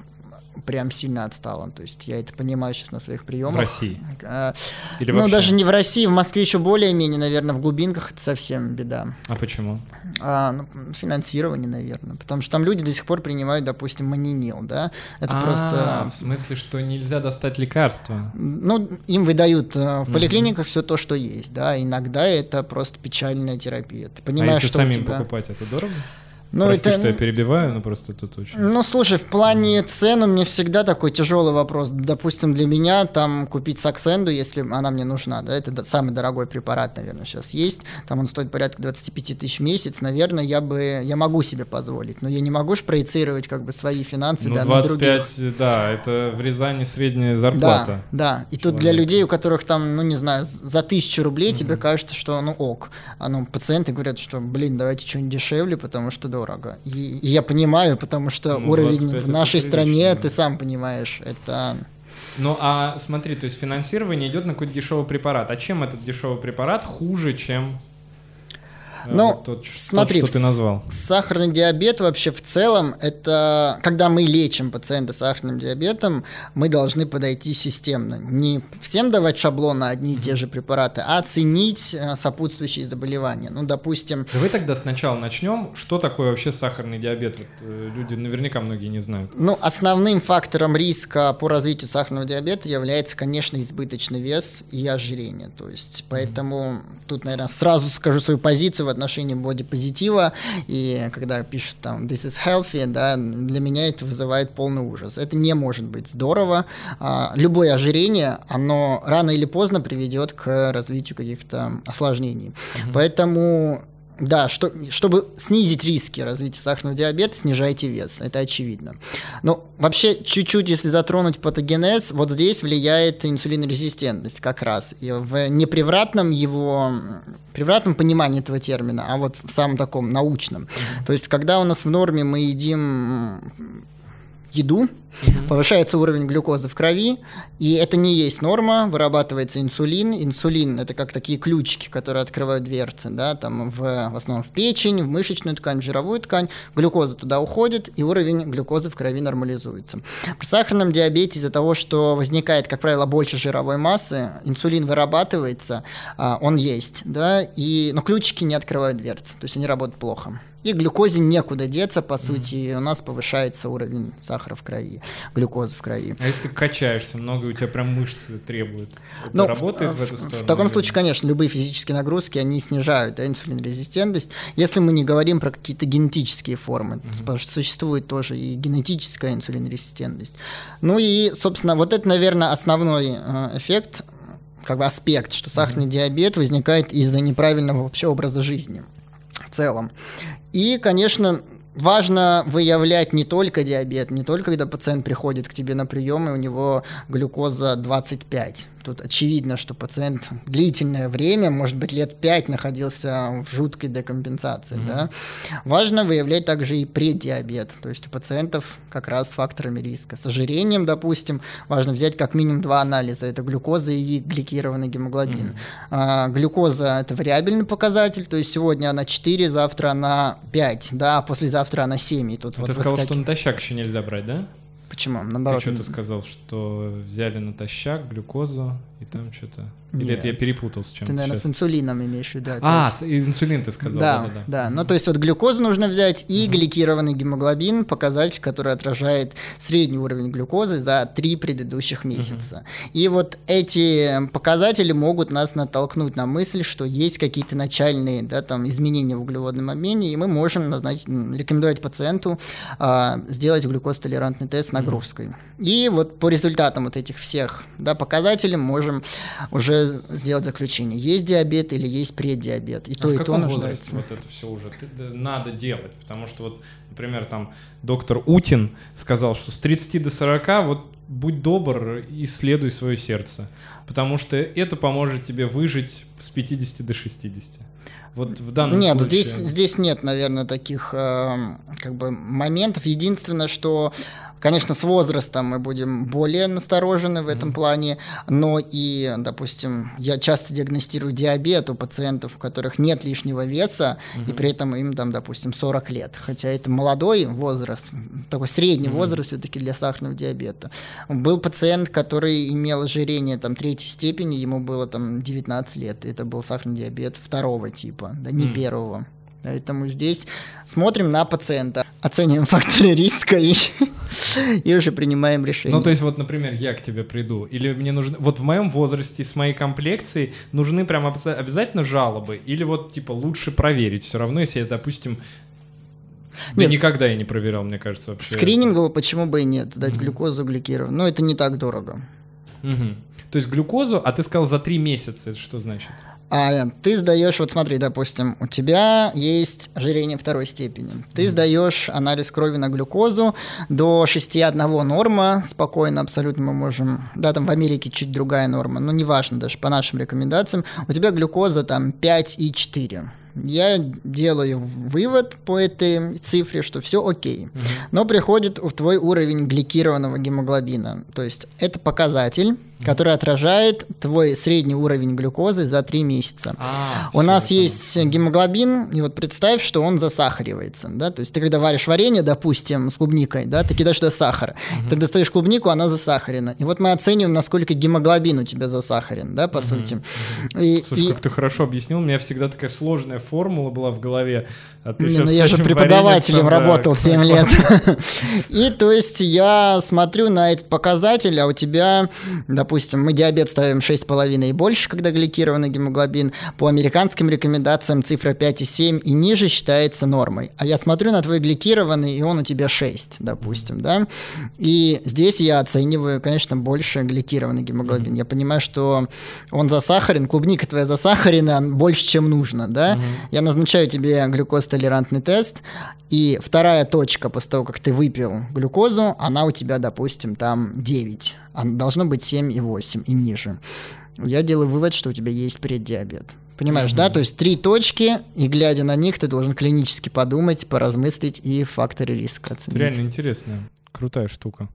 прям сильно отстало. То есть я это понимаю сейчас на своих приемах. В России? А, Или ну, вообще? даже не в России, в Москве еще более-менее, наверное, в глубинках это совсем беда. А почему? А, ну, финансирование, наверное. Потому что там люди до сих пор принимают, допустим, манинил, да? Это а, просто... в смысле, что нельзя достать лекарства? Ну, им выдают э, в поликлиниках mm-hmm. все то, что есть, да. Иногда это просто печальная терапия. Ты понимаешь, а если что самим тебя... покупать, это дорого? Ну, Прости, это... что я перебиваю, но просто тут очень... Ну, слушай, в плане цен у меня всегда такой тяжелый вопрос. Допустим, для меня там купить Саксенду, если она мне нужна, да, это самый дорогой препарат, наверное, сейчас есть. Там он стоит порядка 25 тысяч в месяц. Наверное, я бы, я могу себе позволить, но я не могу ж проецировать как бы свои финансы, ну, да, 25, на других. да, это в Рязани средняя зарплата. Да, да. И человека. тут для людей, у которых там, ну, не знаю, за тысячу рублей угу. тебе кажется, что, ну, ок. А ну, пациенты говорят, что, блин, давайте что-нибудь дешевле, потому что дорого. И и я понимаю, потому что ну, уровень в нашей стране, ты сам понимаешь, это... Ну а смотри, то есть финансирование идет на какой-то дешевый препарат. А чем этот дешевый препарат хуже, чем ну, вот тот, смотри, тот, что ты назвал. Сахарный диабет вообще в целом, это когда мы лечим пациента с сахарным диабетом, мы должны подойти системно. Не всем давать шаблон на одни и те же препараты, а оценить э, сопутствующие заболевания. Ну, допустим... Давай тогда сначала начнем. Что такое вообще сахарный диабет? Вот, э, люди наверняка многие не знают. Ну, основным фактором риска по развитию сахарного диабета является, конечно, избыточный вес и ожирение. То есть, поэтому mm-hmm. тут, наверное, сразу скажу свою позицию в отношении бодипозитива, и когда пишут там «this is healthy», да, для меня это вызывает полный ужас. Это не может быть здорово. А, любое ожирение, оно рано или поздно приведет к развитию каких-то осложнений. Mm-hmm. Поэтому да, что, чтобы снизить риски развития сахарного диабета, снижайте вес, это очевидно. Но вообще, чуть-чуть, если затронуть патогенез, вот здесь влияет инсулинорезистентность как раз. И в непревратном его, превратном понимании этого термина, а вот в самом таком научном. Mm-hmm. То есть, когда у нас в норме мы едим еду, угу. повышается уровень глюкозы в крови, и это не есть норма, вырабатывается инсулин. Инсулин – это как такие ключики, которые открывают дверцы, да, там в, в основном в печень, в мышечную ткань, в жировую ткань. Глюкоза туда уходит, и уровень глюкозы в крови нормализуется. При сахарном диабете из-за того, что возникает, как правило, больше жировой массы, инсулин вырабатывается, а, он есть, да, и, но ключики не открывают дверцы, то есть они работают плохо. И глюкозе некуда деться, по сути, mm. у нас повышается уровень сахара в крови, глюкозы в крови. А если ты качаешься много, у тебя прям мышцы требуют? Это ну, работает в, в эту сторону? В таком или... случае, конечно, любые физические нагрузки, они снижают да, инсулинорезистентность, если мы не говорим про какие-то генетические формы, mm-hmm. потому что существует тоже и генетическая инсулинорезистентность. Ну и, собственно, вот это, наверное, основной э, эффект, как бы аспект, что сахарный mm-hmm. диабет возникает из-за неправильного вообще образа жизни в целом. И, конечно, важно выявлять не только диабет, не только когда пациент приходит к тебе на прием, и у него глюкоза 25. Тут очевидно, что пациент длительное время, может быть, лет 5 находился в жуткой декомпенсации. Mm-hmm. Да? Важно выявлять также и преддиабет, то есть у пациентов как раз с факторами риска. С ожирением, допустим, важно взять как минимум два анализа, это глюкоза и гликированный гемоглобин. Mm-hmm. А, глюкоза – это вариабельный показатель, то есть сегодня она 4, завтра она 5, да, а послезавтра она 7. И тут а вот ты сказал, выскакивает. что натощак еще нельзя брать, да? Почему? Наоборот. Ты что-то сказал, что взяли натощак, глюкозу, и там что-то... Или это я перепутал с чем-то? Ты, наверное, сейчас? с инсулином имеешь в виду. Опять. А, инсулин ты сказал. Да, да, да. да. Ну, то есть вот глюкозу нужно взять и угу. гликированный гемоглобин, показатель, который отражает средний уровень глюкозы за три предыдущих месяца. Угу. И вот эти показатели могут нас натолкнуть на мысль, что есть какие-то начальные да, там, изменения в углеводном обмене, и мы можем назначить, рекомендовать пациенту а, сделать глюкозтолерантный тест с нагрузкой. Угу. И вот по результатам вот этих всех да, показателей можем уже сделать заключение, есть диабет или есть преддиабет. И а то, и то нуждается. Вот это все уже надо делать, потому что вот, например, там доктор Утин сказал, что с 30 до 40 вот будь добр, исследуй свое сердце, потому что это поможет тебе выжить с 50 до 60. Вот в данном нет, случае... здесь здесь нет, наверное, таких э, как бы моментов. Единственное, что Конечно, с возрастом мы будем более насторожены в этом mm-hmm. плане, но и, допустим, я часто диагностирую диабет у пациентов, у которых нет лишнего веса, mm-hmm. и при этом им там, допустим, 40 лет. Хотя это молодой возраст, такой средний mm-hmm. возраст все-таки для сахарного диабета. Был пациент, который имел ожирение там третьей степени, ему было там 19 лет. Это был сахарный диабет второго типа, да, не mm-hmm. первого. Поэтому здесь смотрим на пациента, оцениваем факторы риска и, и уже принимаем решение. Ну, то есть, вот, например, я к тебе приду, или мне нужно... Вот в моем возрасте, с моей комплекцией, нужны прям обязательно жалобы, или вот, типа, лучше проверить все равно, если я, допустим, да нет, никогда я не проверял, мне кажется, вообще. Скринингово почему бы и нет, дать mm-hmm. глюкозу гликированную. Но это не так дорого. Угу. То есть глюкозу, а ты сказал за три месяца, это что значит? А ты сдаешь, вот смотри, допустим, у тебя есть ожирение второй степени. Ты mm сдаешь анализ крови на глюкозу до 6,1 норма, спокойно абсолютно мы можем, да, там в Америке чуть другая норма, но неважно даже по нашим рекомендациям, у тебя глюкоза там 5,4 я делаю вывод по этой цифре, что все окей. Угу. Но приходит в твой уровень гликированного гемоглобина. То есть это показатель, который отражает твой средний уровень глюкозы за 3 месяца. А, У нас есть гемоглобин, и вот представь, что он засахаривается. Да? То есть ты когда варишь варенье, допустим, с клубникой, да, ты кидаешь туда сахар. Угу. Ты достаешь клубнику, она засахарена. И вот мы оцениваем, насколько гемоглобин у тебя засахарен, да, по угу. сути. Угу. И, Слушай, и... как ты хорошо объяснил, у меня всегда такая сложная формула была в голове. А ты Не, ну я же преподавателем вареньем, работал да, 7 лет. И то есть я смотрю на этот показатель, а у тебя, допустим, мы диабет ставим 6,5 и больше, когда гликированный гемоглобин. По американским рекомендациям цифра 5,7 и ниже считается нормой. А я смотрю на твой гликированный, и он у тебя 6, допустим, да. И здесь я оцениваю, конечно, больше гликированный гемоглобин. Я понимаю, что он засахарен, клубника твоя засахарена больше, чем нужно, да. Я назначаю тебе глюкозтолерантный тест, и вторая точка после того, как ты выпил глюкозу, она у тебя, допустим, там 9, а должно быть 7 и 8 и ниже. Я делаю вывод, что у тебя есть преддиабет. Понимаешь, mm-hmm. да? То есть три точки, и глядя на них, ты должен клинически подумать, поразмыслить и факторы риска оценить. Это реально интересная, крутая штука.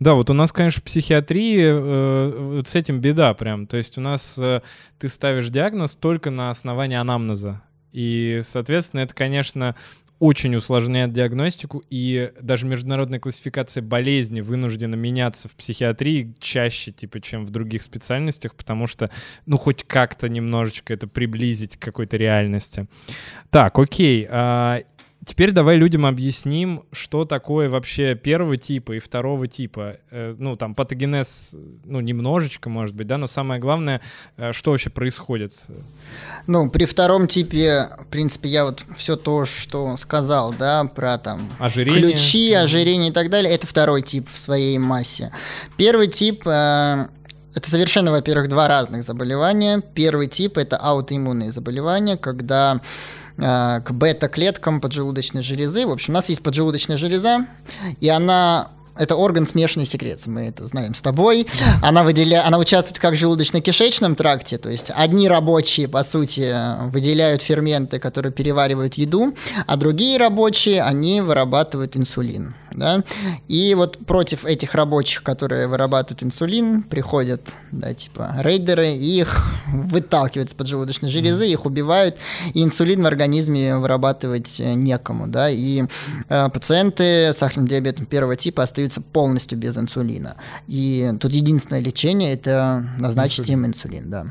Да, вот у нас, конечно, в психиатрии э, вот с этим беда прям. То есть у нас э, ты ставишь диагноз только на основании анамнеза. И, соответственно, это, конечно, очень усложняет диагностику, и даже международная классификация болезни вынуждена меняться в психиатрии чаще, типа, чем в других специальностях, потому что, ну, хоть как-то немножечко это приблизить к какой-то реальности. Так, окей. Теперь давай людям объясним, что такое вообще первого типа и второго типа. Э, ну, там, патогенез, ну, немножечко, может быть, да, но самое главное, э, что вообще происходит. Ну, при втором типе, в принципе, я вот все то, что сказал, да, про там ожирение. ключи, ожирение и так далее, это второй тип в своей массе. Первый тип э, это совершенно, во-первых, два разных заболевания. Первый тип – это аутоиммунные заболевания, когда к бета-клеткам поджелудочной железы. В общем, у нас есть поджелудочная железа, и она это орган смешанной секреции, мы это знаем с тобой. Она, выделя... она участвует как в желудочно-кишечном тракте, то есть одни рабочие, по сути, выделяют ферменты, которые переваривают еду, а другие рабочие, они вырабатывают инсулин. Да? И вот против этих рабочих, которые вырабатывают инсулин, приходят, да, типа, рейдеры, и их выталкивают с поджелудочной железы, их убивают, и инсулин в организме вырабатывать некому, да, и э, пациенты с сахарным диабетом первого типа остаются полностью без инсулина. И тут единственное лечение – это назначить инсулин. им инсулин, да.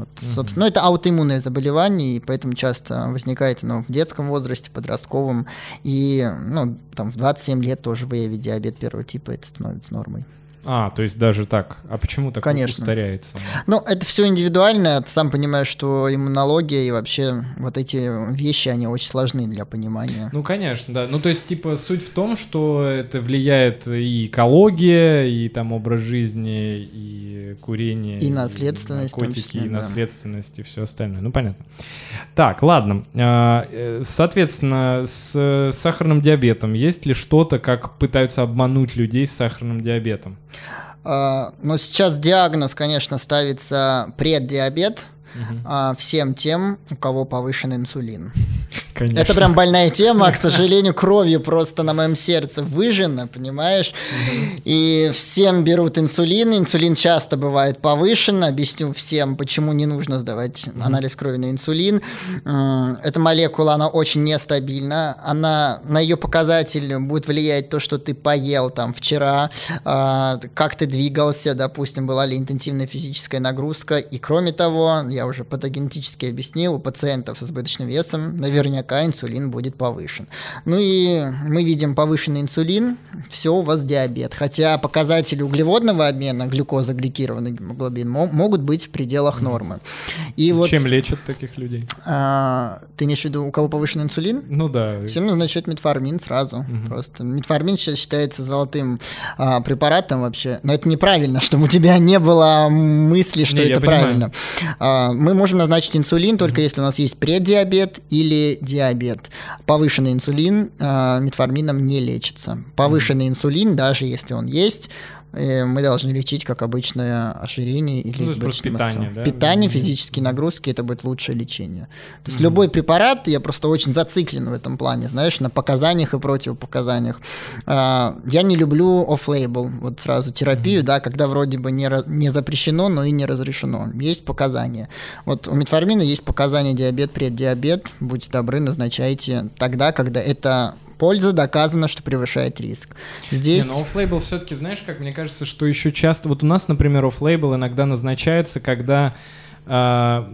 Вот, собственно, ну, это аутоиммунное заболевание, и поэтому часто возникает оно в детском возрасте, подростковом, и ну, там, в 27 лет тоже выявить диабет первого типа, это становится нормой. А, то есть даже так. А почему так Конечно. ускоряется? Ну, это все индивидуально. Ты сам понимаешь, что иммунология и вообще вот эти вещи, они очень сложны для понимания. Ну, конечно, да. Ну, то есть, типа, суть в том, что это влияет и экология, и там образ жизни, и курение. И наследственность. И наркотики, числе, и да. наследственность, и все остальное. Ну, понятно. Так, ладно. А, э, соответственно, с сахарным диабетом есть ли что-то, как пытаются обмануть людей с сахарным диабетом? А, но сейчас диагноз, конечно, ставится преддиабет угу. всем тем, у кого повышен инсулин. Конечно. Это прям больная тема, а, к сожалению, кровью просто на моем сердце выжжено, понимаешь? И всем берут инсулин, инсулин часто бывает повышен, объясню всем, почему не нужно сдавать анализ крови на инсулин. Эта молекула, она очень нестабильна, она, на ее показатель будет влиять то, что ты поел там вчера, а, как ты двигался, допустим, была ли интенсивная физическая нагрузка, и кроме того, я уже патогенетически объяснил, у пациентов с избыточным весом наверняка инсулин будет повышен. Ну и мы видим повышенный инсулин, все, у вас диабет. Хотя показатели углеводного обмена, глюкоза, гликированный гемоглобин, могут быть в пределах нормы. И, и вот, чем лечат таких людей? А, ты имеешь в виду, у кого повышенный инсулин? Ну да. Всем назначают метформин сразу. Угу. Просто метформин сейчас считается золотым а, препаратом вообще. Но это неправильно, чтобы у тебя не было мысли, что не, это правильно. А, мы можем назначить инсулин только если у нас есть преддиабет или диабет. Повышенный инсулин э, метформином не лечится. Повышенный инсулин, даже если он есть, мы должны лечить, как обычное ожирение или ну, избыточное питание, да? Питание, физические нагрузки – это будет лучшее лечение. То есть mm-hmm. любой препарат, я просто очень зациклен в этом плане, знаешь, на показаниях и противопоказаниях. А, я не люблю off-label, вот сразу терапию, mm-hmm. да, когда вроде бы не, не запрещено, но и не разрешено. Есть показания. Вот у метформина есть показания диабет, преддиабет. Будьте добры, назначайте тогда, когда это польза доказана, что превышает риск. Здесь... Не, но оффлейбл все-таки, знаешь, как мне кажется, что еще часто... Вот у нас, например, оффлейбл иногда назначается, когда э,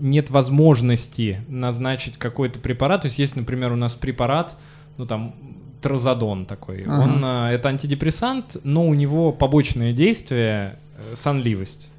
нет возможности назначить какой-то препарат. То есть есть, например, у нас препарат, ну там тразодон такой. Ага. Он э, это антидепрессант, но у него побочное действие э, сонливость.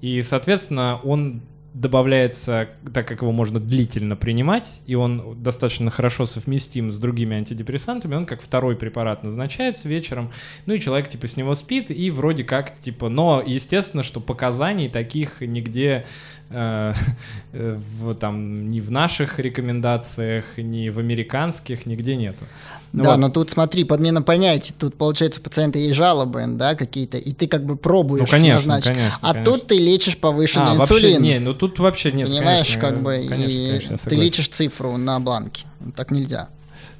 И, соответственно, он добавляется, так как его можно длительно принимать, и он достаточно хорошо совместим с другими антидепрессантами, он как второй препарат назначается вечером, ну и человек типа с него спит, и вроде как типа, но естественно, что показаний таких нигде э, в, там ни в наших рекомендациях, ни в американских нигде нету. Ну, да, вот. но тут смотри, подмена понятий, тут получается у пациента есть жалобы, да, какие-то, и ты как бы пробуешь ну, конечно, назначить, конечно, а конечно. тут ты лечишь повышенный а, инсулин. Вообще, не, ну тут вообще нет, Понимаешь, конечно, как бы, конечно, и конечно, ты лечишь цифру на бланке, так нельзя.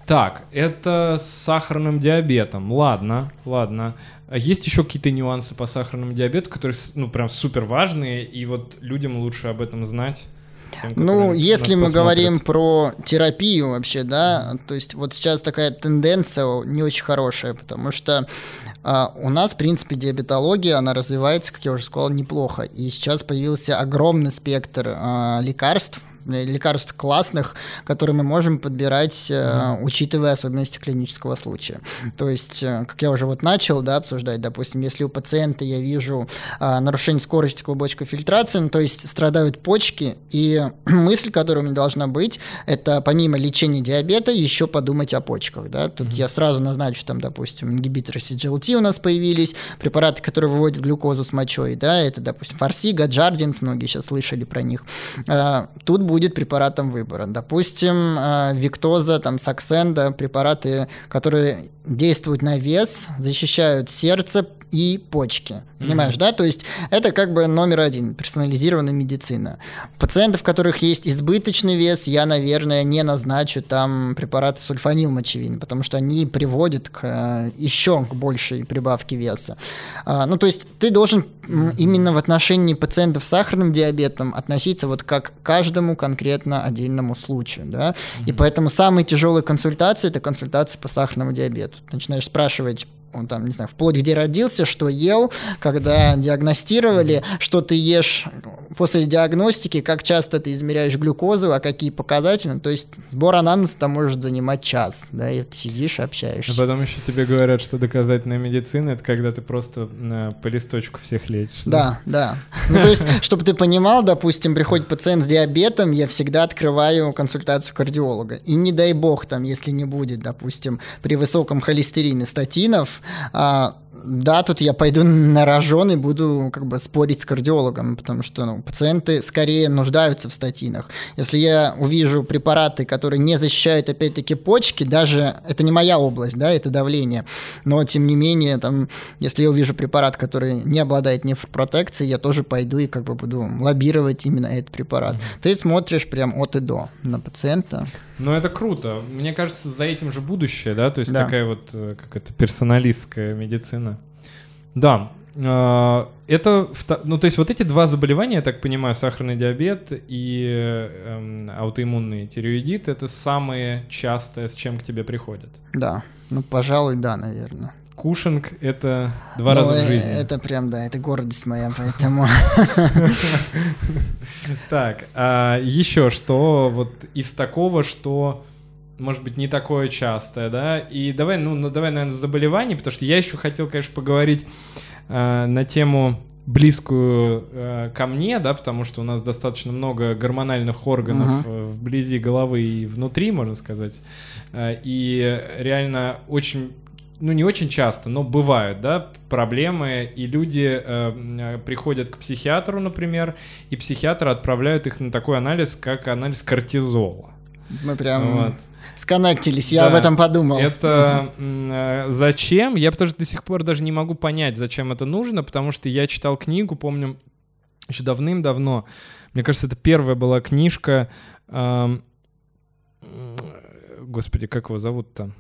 Так, это с сахарным диабетом. Ладно, ладно. А есть еще какие-то нюансы по сахарному диабету, которые, ну, прям супер важные, и вот людям лучше об этом знать? Тем, ну, если мы посмотрят. говорим про терапию вообще, да, то есть вот сейчас такая тенденция не очень хорошая, потому что а, у нас, в принципе, диабетология, она развивается, как я уже сказал, неплохо, и сейчас появился огромный спектр а, лекарств, лекарств классных, которые мы можем подбирать, mm-hmm. учитывая особенности клинического случая. То есть, э, как я уже вот начал да, обсуждать, допустим, если у пациента я вижу а, нарушение скорости клубочковой фильтрации, ну, то есть страдают почки, и мысль, которая у меня должна быть, это помимо лечения диабета еще подумать о почках. Да? Тут mm-hmm. я сразу назначу, там, допустим, ингибиторы CGLT у нас появились, препараты, которые выводят глюкозу с мочой, да, это, допустим, Фарсига, Джардинс, многие сейчас слышали про них. А, тут будет препаратом выбора. Допустим, э, Виктоза, там, Саксенда, препараты, которые действуют на вес, защищают сердце, и почки. Понимаешь, mm-hmm. да? То есть это как бы номер один, персонализированная медицина. Пациентов, у которых есть избыточный вес, я, наверное, не назначу там препараты сульфанилмочевин, потому что они приводят к э, еще к большей прибавке веса. А, ну, то есть ты должен именно в отношении пациентов с сахарным диабетом относиться вот как к каждому конкретно отдельному случаю, да? Mm-hmm. И поэтому самые тяжелые консультации это консультации по сахарному диабету. Ты начинаешь спрашивать он там, не знаю, вплоть где родился, что ел, когда диагностировали, что ты ешь после диагностики, как часто ты измеряешь глюкозу, а какие показатели. То есть сбор анамнеза там может занимать час, да, и ты сидишь общаешься. А потом еще тебе говорят, что доказательная медицина — это когда ты просто э, по листочку всех лечишь. Да, да. да. Ну, то есть, чтобы ты понимал, допустим, приходит пациент с диабетом, я всегда открываю консультацию кардиолога. И не дай бог, там, если не будет, допустим, при высоком холестерине статинов, а, да, тут я пойду на рожон и буду как бы спорить с кардиологом, потому что ну, пациенты скорее нуждаются в статинах. Если я увижу препараты, которые не защищают опять-таки почки, даже это не моя область, да, это давление, но тем не менее, там, если я увижу препарат, который не обладает нефропротекцией, я тоже пойду и как бы буду лоббировать именно этот препарат. Mm-hmm. Ты смотришь прям от и до на пациента. Ну, это круто. Мне кажется, за этим же будущее, да, то есть да. такая вот, э, как это, персоналистская медицина. Да, э, это, ну, то есть вот эти два заболевания, я так понимаю, сахарный диабет и э, аутоиммунный тиреоидит, это самые частые, с чем к тебе приходят. Да, ну, пожалуй, да, наверное. Кушинг — это два ну, раза в жизни. Это прям, да, это гордость моя, поэтому... Так, а еще что вот из такого, что может быть, не такое частое, да, и давай, ну, ну давай, наверное, заболеваний, потому что я еще хотел, конечно, поговорить э, на тему близкую э, ко мне, да, потому что у нас достаточно много гормональных органов uh-huh. вблизи головы и внутри, можно сказать, э, и реально очень ну не очень часто, но бывают, да, проблемы, и люди э, приходят к психиатру, например, и психиатр отправляют их на такой анализ, как анализ кортизола. Мы прям вот. сконнектились, я да. об этом подумал. Это э, зачем? Я потому что до сих пор даже не могу понять, зачем это нужно, потому что я читал книгу, помню, еще давным-давно. Мне кажется, это первая была книжка. Э, господи, как его зовут-то?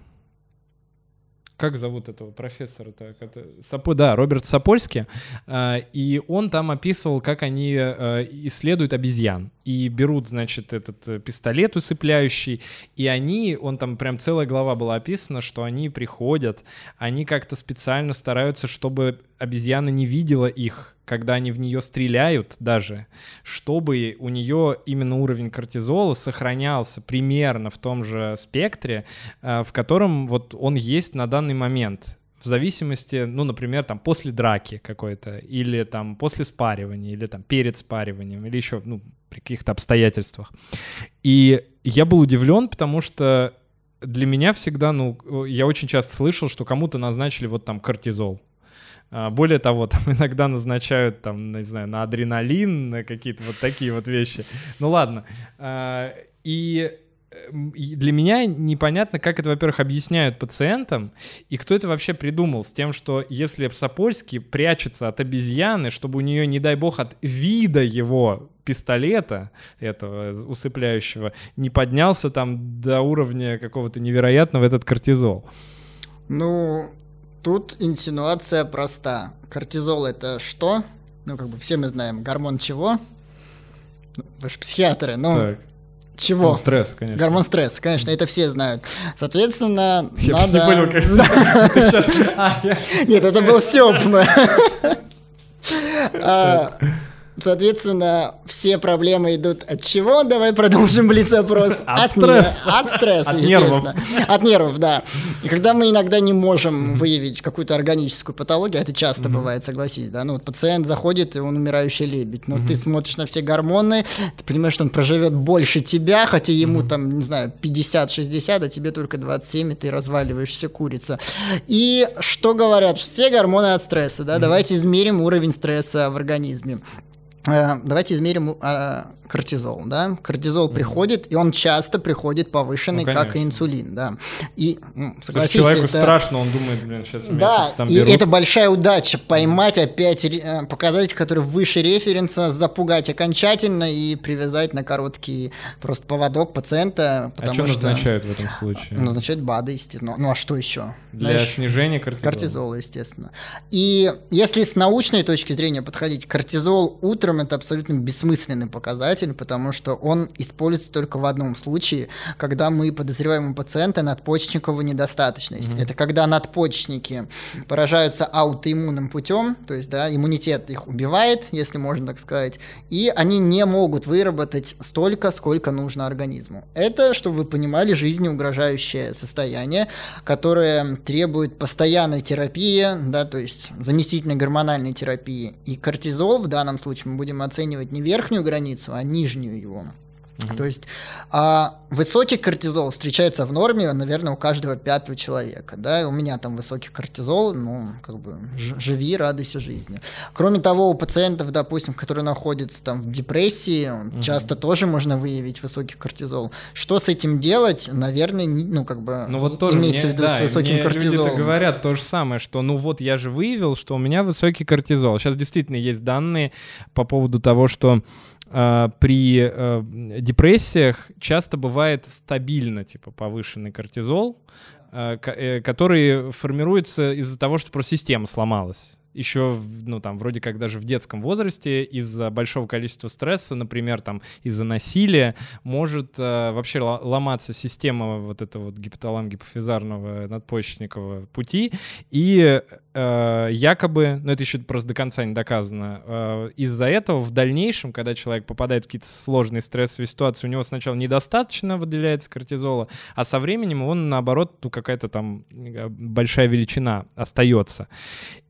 Как зовут этого профессора-то? Сапо, да, Роберт Сапольский. А, и он там описывал, как они э, исследуют обезьян. И берут, значит, этот э, пистолет усыпляющий, и они, он там прям целая глава была описана, что они приходят, они как-то специально стараются, чтобы обезьяна не видела их, когда они в нее стреляют даже, чтобы у нее именно уровень кортизола сохранялся примерно в том же спектре, э, в котором вот он есть на данный момент в зависимости, ну, например, там после драки какой-то, или там после спаривания, или там перед спариванием, или еще, ну, при каких-то обстоятельствах. И я был удивлен, потому что для меня всегда, ну, я очень часто слышал, что кому-то назначили вот там кортизол, более того, там иногда назначают, там, не знаю, на адреналин, на какие-то вот такие вот вещи. Ну ладно. А, и для меня непонятно, как это, во-первых, объясняют пациентам, и кто это вообще придумал с тем, что если Сапольский прячется от обезьяны, чтобы у нее, не дай бог, от вида его пистолета этого усыпляющего не поднялся там до уровня какого-то невероятного этот кортизол. Ну, Тут инсинуация проста. Кортизол это что? Ну, как бы все мы знаем, гормон чего? Вы же психиатры, ну, так. чего? Ну, стресс, конечно. Гормон стресс, конечно, это все знают. Соответственно, я надо... не понял, как... Нет, это был Степ. Соответственно, все проблемы идут от чего? Давай продолжим блиц-опрос. От, от стресса. от стресса, от естественно. Нервов. От нервов, да. И когда мы иногда не можем выявить какую-то органическую патологию, это часто mm-hmm. бывает, согласись, да, ну вот пациент заходит, и он умирающий лебедь, но mm-hmm. ты смотришь на все гормоны, ты понимаешь, что он проживет больше тебя, хотя ему mm-hmm. там, не знаю, 50-60, а тебе только 27, и ты разваливаешься курица. И что говорят? Все гормоны от стресса, да, давайте измерим уровень стресса в организме. Э, давайте измерим э, кортизол, да. Кортизол mm-hmm. приходит, и он часто приходит повышенный, ну, как и инсулин, да. И ну, согласись, человеку это... страшно, он думает, блин, сейчас Да, там и берут. это большая удача поймать опять э, показатель, который выше референса, запугать окончательно и привязать на короткий просто поводок пациента. Потому а что, что назначают в этом случае? Назначают БАДы, естественно. Ну а что еще? Для Знаешь, снижения кортизола. Кортизола, естественно. И если с научной точки зрения подходить, кортизол утром которым это абсолютно бессмысленный показатель, потому что он используется только в одном случае, когда мы подозреваем у пациента надпочечниковую недостаточность. Mm-hmm. Это когда надпочечники поражаются аутоиммунным путем, то есть да, иммунитет их убивает, если можно так сказать, и они не могут выработать столько, сколько нужно организму. Это, чтобы вы понимали, жизнеугрожающее состояние, которое требует постоянной терапии, да, то есть заместительной гормональной терапии. И кортизол в данном случае мы будем оценивать не верхнюю границу, а нижнюю его. Угу. То есть а, высокий кортизол встречается в норме, наверное, у каждого пятого человека. Да? У меня там высокий кортизол, ну, как бы живи, радуйся жизни. Кроме того, у пациентов, допустим, которые находятся там в депрессии, угу. часто тоже можно выявить высокий кортизол. Что с этим делать? Наверное, ну, как бы ну, вот тоже имеется мне, в виду да, с высоким мне кортизолом. люди говорят то же самое, что ну вот я же выявил, что у меня высокий кортизол. Сейчас действительно есть данные по поводу того, что при э, депрессиях часто бывает стабильно, типа, повышенный кортизол, э, э который формируется из-за того, что просто система сломалась. Еще, ну, там, вроде как даже в детском возрасте из-за большого количества стресса, например, там, из-за насилия, может э, вообще ломаться система вот этого вот гипоталам-гипофизарного надпочечникового пути, и э, якобы, ну, это еще просто до конца не доказано, э, из-за этого в дальнейшем, когда человек попадает в какие-то сложные стрессовые ситуации, у него сначала недостаточно выделяется кортизола, а со временем он, наоборот, ну, какая-то там э, большая величина остается.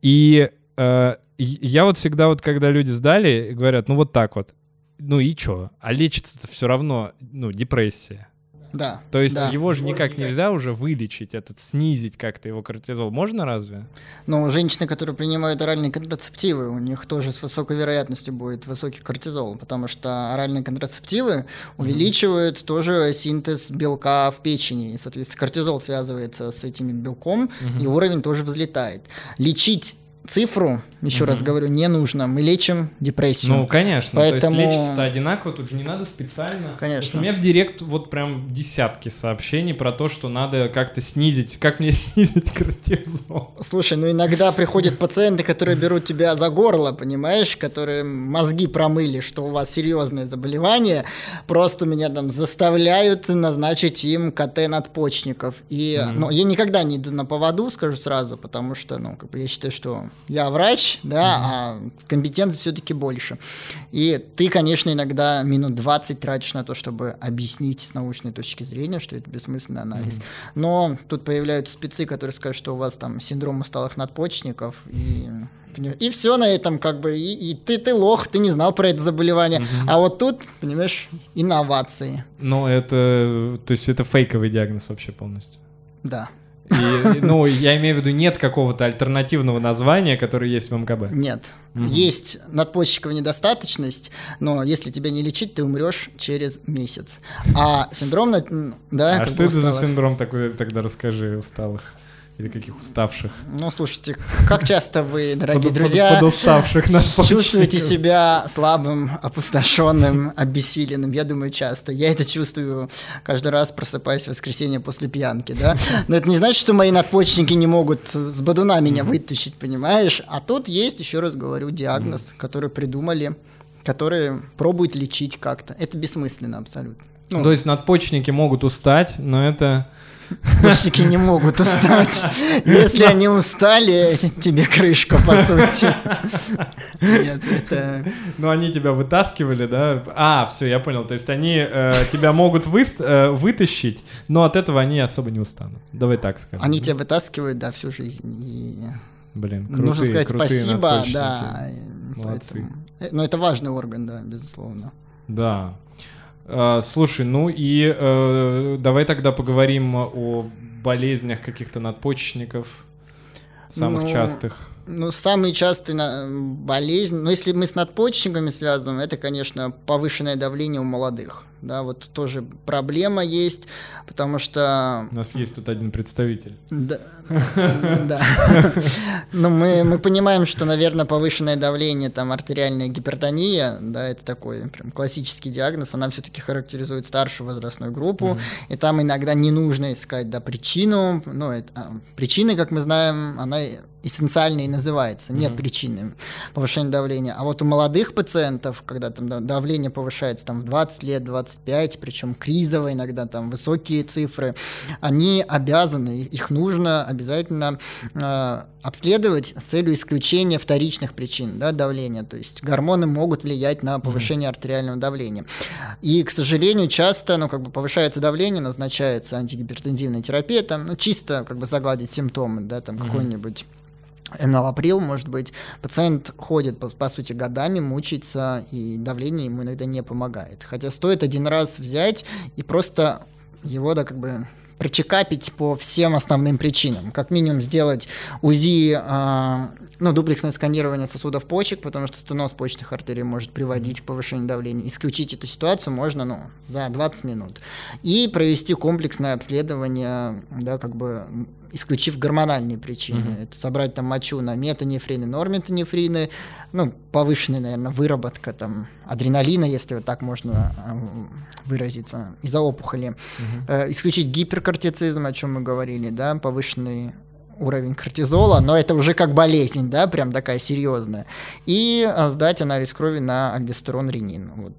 И э, я вот всегда вот, когда люди сдали, говорят, ну вот так вот, ну и чё? А лечится-то все равно, ну, депрессия. Да. То есть да. его же никак нельзя уже вылечить, этот снизить как-то его кортизол. Можно разве? Ну, женщины, которые принимают оральные контрацептивы, у них тоже с высокой вероятностью будет высокий кортизол, потому что оральные контрацептивы увеличивают mm-hmm. тоже синтез белка в печени. И, соответственно, кортизол связывается с этим белком, mm-hmm. и уровень тоже взлетает. Лечить цифру, еще угу. раз говорю, не нужно. Мы лечим депрессию. Ну, конечно. Поэтому... То есть лечится одинаково, тут же не надо специально. Конечно. У меня в директ вот прям десятки сообщений про то, что надо как-то снизить, как мне снизить кортизол. Слушай, ну иногда приходят пациенты, которые берут тебя за горло, понимаешь, которые мозги промыли, что у вас серьезное заболевание, просто меня там заставляют назначить им КТ надпочечников. И, mm ну, я никогда не иду на поводу, скажу сразу, потому что, ну, как бы я считаю, что я врач, да, mm-hmm. а компетенции все-таки больше. И ты, конечно, иногда минут 20 тратишь на то, чтобы объяснить с научной точки зрения, что это бессмысленный анализ. Mm-hmm. Но тут появляются спецы, которые скажут, что у вас там синдром усталых надпочечников и и все на этом, как бы, и, и ты, ты лох, ты не знал про это заболевание. Угу. А вот тут, понимаешь, инновации. Ну, это, то есть это фейковый диагноз вообще полностью. Да. И, ну, я имею в виду, нет какого-то альтернативного названия, которое есть в МКБ. Нет. Угу. Есть надпочечковая недостаточность, но если тебя не лечить, ты умрешь через месяц. А синдром, да, А что это за синдром такой, тогда расскажи, усталых? Или каких уставших? Ну, слушайте, как часто вы, дорогие под, друзья, под, уставших чувствуете себя слабым, опустошенным, обессиленным? Я думаю, часто. Я это чувствую каждый раз, просыпаясь в воскресенье после пьянки, да? Но это не значит, что мои надпочечники не могут с бодуна меня вытащить, понимаешь? А тут есть, еще раз говорю, диагноз, который придумали, который пробуют лечить как-то. Это бессмысленно абсолютно. Ну, То есть надпочечники могут устать, но это Почники не могут устать. Если они устали, тебе крышка, по сути. Нет, это... Ну, они тебя вытаскивали, да? А, все, я понял. То есть они э, тебя могут вы, э, вытащить, но от этого они особо не устанут. Давай так скажем. Они тебя вытаскивают, да, всю жизнь. И... Блин, крутые, Нужно сказать крутые спасибо, да. Молодцы. Поэтому... Э, но это важный орган, да, безусловно. Да. А, слушай, ну и э, давай тогда поговорим о болезнях каких-то надпочечников, самых ну, частых. Ну, самый частый на- болезнь, ну, если мы с надпочечниками связываем, это, конечно, повышенное давление у молодых. Да, вот тоже проблема есть, потому что У нас есть тут один представитель. да. да. Ну, мы, мы понимаем, что, наверное, повышенное давление, там, артериальная гипертония, да, это такой прям классический диагноз, она все-таки характеризует старшую возрастную группу, и там иногда не нужно искать, да, причину, ну, это, а, причины, как мы знаем, она эссенциально и называется, нет причины повышения давления. А вот у молодых пациентов, когда там да, давление повышается там в 20 лет, 25, причем кризово иногда там высокие цифры, они обязаны, их нужно обязательно э, обследовать с целью исключения вторичных причин да, давления. То есть гормоны могут влиять на повышение артериального давления. И, к сожалению, часто ну, как бы повышается давление, назначается антигипертензивная терапия, там, ну, чисто как бы загладить симптомы, да, там какой-нибудь Эналаприл, может быть, пациент ходит, по, по сути, годами, мучается, и давление ему иногда не помогает. Хотя стоит один раз взять и просто его, да, как бы прочекапить по всем основным причинам. Как минимум сделать УЗИ, а, ну, дуплексное сканирование сосудов почек, потому что стеноз почечных артерий может приводить к повышению давления. Исключить эту ситуацию можно, ну, за 20 минут. И провести комплексное обследование, да, как бы исключив гормональные причины. Это собрать там мочу на метанефрины, норметанефрины, ну, повышенная, наверное, выработка там адреналина, если вот так можно выразиться, из-за опухоли. Э, исключить гиперкортицизм, о чем мы говорили, да, повышенный уровень кортизола, но это уже как болезнь, да, прям такая серьезная. И а, сдать анализ крови на альдостерон, ренин, вот,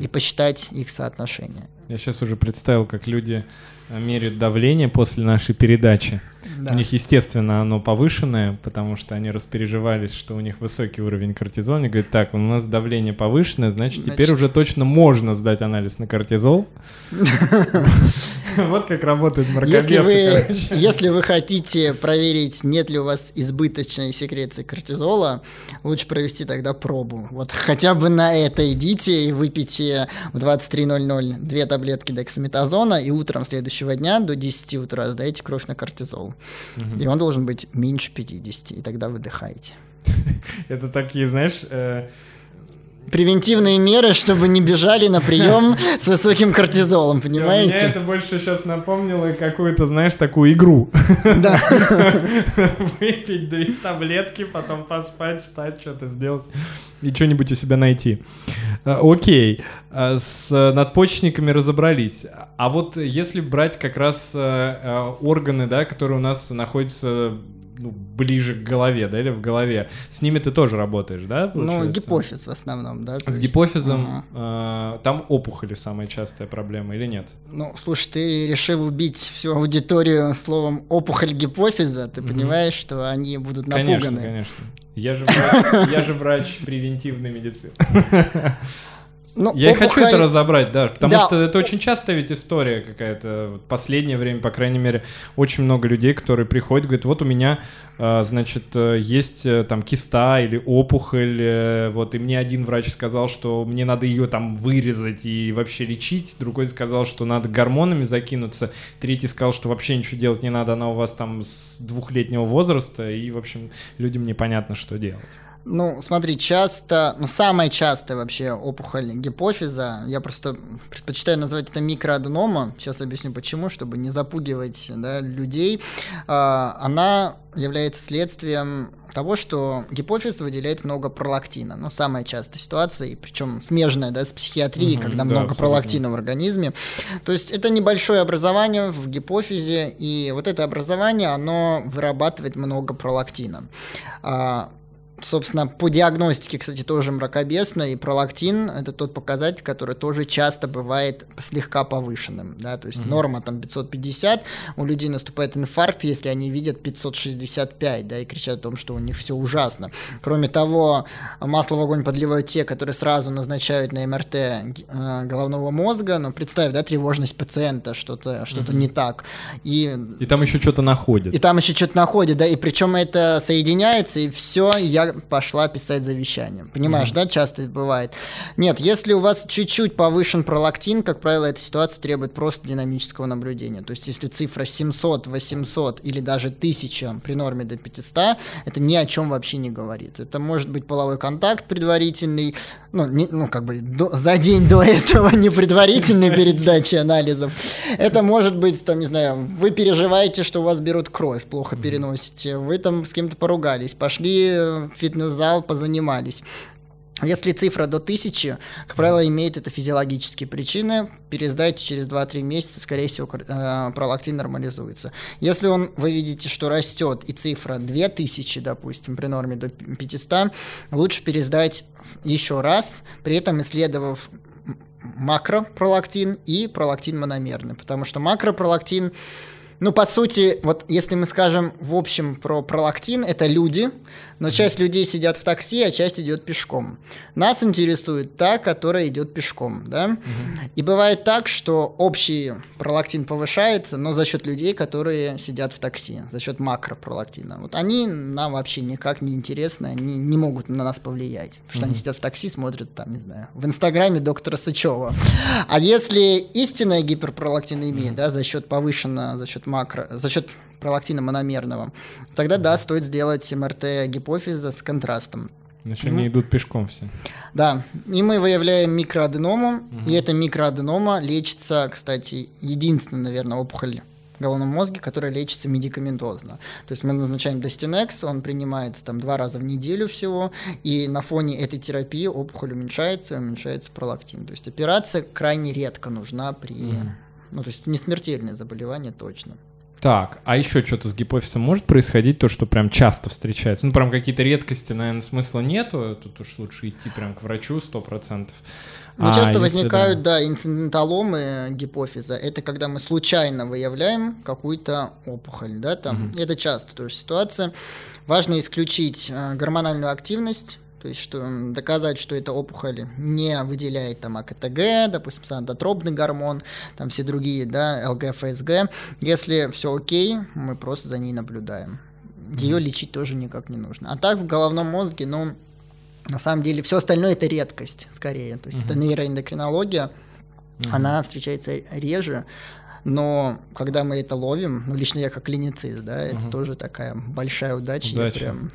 и посчитать их соотношение. Я сейчас уже представил, как люди э, меряют давление после нашей передачи. Да. У них, естественно, оно повышенное, потому что они распереживались, что у них высокий уровень кортизола. Они говорят, так, у нас давление повышенное, значит, теперь Значит- уже точно можно сдать анализ на кортизол. Вот как работает мракобесы, если вы хотите проверить, нет ли у вас избыточной секреции кортизола, лучше провести тогда пробу. Вот хотя бы на это идите и выпейте в 23.00 две таблетки дексаметазона, и утром следующего дня до 10 утра сдайте кровь на кортизол. И он должен быть меньше 50, и тогда выдыхаете. Это такие, знаешь, э, Превентивные меры, чтобы не бежали на прием с высоким кортизолом, понимаете? это больше сейчас напомнило какую-то, знаешь, такую игру. Да. Выпить две таблетки, потом поспать, встать, что-то сделать и что-нибудь у себя найти. А, Окей, а, с надпочечниками разобрались. А вот если брать как раз э, э, органы, да, которые у нас находятся ну, ближе к голове, да, или в голове, с ними ты тоже работаешь, да? Ну, получается? гипофиз в основном, да. С есть- гипофизом Мгм. э, там опухоли самая частая проблема или нет? Ну, слушай, ты решил убить всю аудиторию словом опухоль гипофиза, ты понимаешь, что они будут напуганы. Конечно, конечно. Я же врач, я же врач превентивной медицины. Ну, Я и хочу опухоль- это разобрать, да, потому Да. что это очень частая ведь история какая-то. Вот Последнее время, по крайней мере, очень много людей, которые приходят, говорят, вот у меня, э, значит, э, есть э, там киста или опухоль, э, вот, и мне один врач сказал, что мне надо ее там вырезать и вообще лечить, другой сказал, что надо гормонами закинуться, третий сказал, что вообще ничего делать не надо, она у вас там с двухлетнего возраста, и, в общем, людям непонятно, что делать. Ну, смотри, часто, ну, самая частая вообще опухоль гипофиза, я просто предпочитаю назвать это микроаденома, сейчас объясню почему, чтобы не запугивать да, людей, А, она является следствием того, что гипофиз выделяет много пролактина. Ну, самая частая ситуация, и причем смежная да, с психиатрией, Мгм, когда да, много абсолютно. пролактина в организме. То есть это небольшое образование в гипофизе, и вот это образование, оно вырабатывает много пролактина. Собственно, по диагностике, кстати, тоже мракобесно, и пролактин – это тот показатель, который тоже часто бывает слегка повышенным, да, то есть норма там 550, у людей наступает инфаркт, если они видят 565, да, и кричат о том, что у них все ужасно. Кроме того, масло в огонь подливают те, которые сразу назначают на МРТ э, головного мозга, ну, представь, да, тревожность пациента, что-то что не так, и И там еще что-то находят. и там еще что-то находит, да, и причем это соединяется, и все, я пошла писать завещание. Понимаешь, да, часто это бывает. Нет, если у вас чуть-чуть повышен пролактин, как правило, эта ситуация требует просто динамического наблюдения. То есть, если цифра 700, 800 или даже 1000 при норме до 500, это ни о чем вообще не говорит. Это может быть половой контакт предварительный, ну, не, ну как бы до, за день до этого, не предварительный перед сдачей анализов. Это может быть, там, не знаю, вы переживаете, что у вас берут кровь, плохо переносите, вы там с кем-то поругались, пошли в фитнес-зал, позанимались. Если цифра до 1000, как правило, имеет это физиологические причины, пересдайте через 2-3 месяца, скорее всего, э, пролактин нормализуется. Если он, вы видите, что растет и цифра 2000, допустим, при норме до 500, лучше пересдать еще раз, при этом исследовав макропролактин и пролактин мономерный, потому что макропролактин ну, по сути, вот если мы скажем в общем про пролактин, это люди, но часть людей сидят в такси, а часть идет пешком. Нас интересует та, которая идет пешком, да? Угу. И бывает так, что общий пролактин повышается, но за счет людей, которые сидят в такси, за счет макропролактина. Вот они нам вообще никак не интересны, они не могут на нас повлиять, потому что угу. они сидят в такси, смотрят там, не знаю, в инстаграме доктора Сычева. А если истинная гиперпролактинемия, угу. да, за счет повышенного, за счет макро, за счет пролактина мономерного, тогда да, стоит сделать МРТ гипофиза с контрастом. Значит, они идут пешком все. Да, и мы выявляем микроаденому, угу. и эта микроаденома лечится, кстати, единственная, наверное, опухоль в головном мозге, которая лечится медикаментозно. То есть мы назначаем Достинекс, он принимается там два раза в неделю всего, и на фоне этой терапии опухоль уменьшается, уменьшается пролактин. То есть операция крайне редко нужна при... Mm. Ну, то есть не смертельное заболевание точно. Так, а еще что-то с гипофизом может происходить, то, что прям часто встречается? Ну, прям какие-то редкости, наверное, смысла нету, тут уж лучше идти прям к врачу сто процентов. Ну, а, часто возникают, да. да, инциденталомы гипофиза. Это когда мы случайно выявляем какую-то опухоль, да, там. Угу. Это часто тоже ситуация. Важно исключить э, гормональную активность, то есть что, доказать, что эта опухоль не выделяет там АКТГ, допустим, санатотропный гормон, там все другие, да, ЛГ, ФСГ. Если все окей, мы просто за ней наблюдаем. Ее mm-hmm. лечить тоже никак не нужно. А так в головном мозге, ну, на самом деле, все остальное это редкость, скорее. То есть mm-hmm. это нейроэндокринология, mm-hmm. она встречается реже. Но когда мы это ловим, ну лично я как клиницист, да, это тоже такая большая удача. удача. Я прям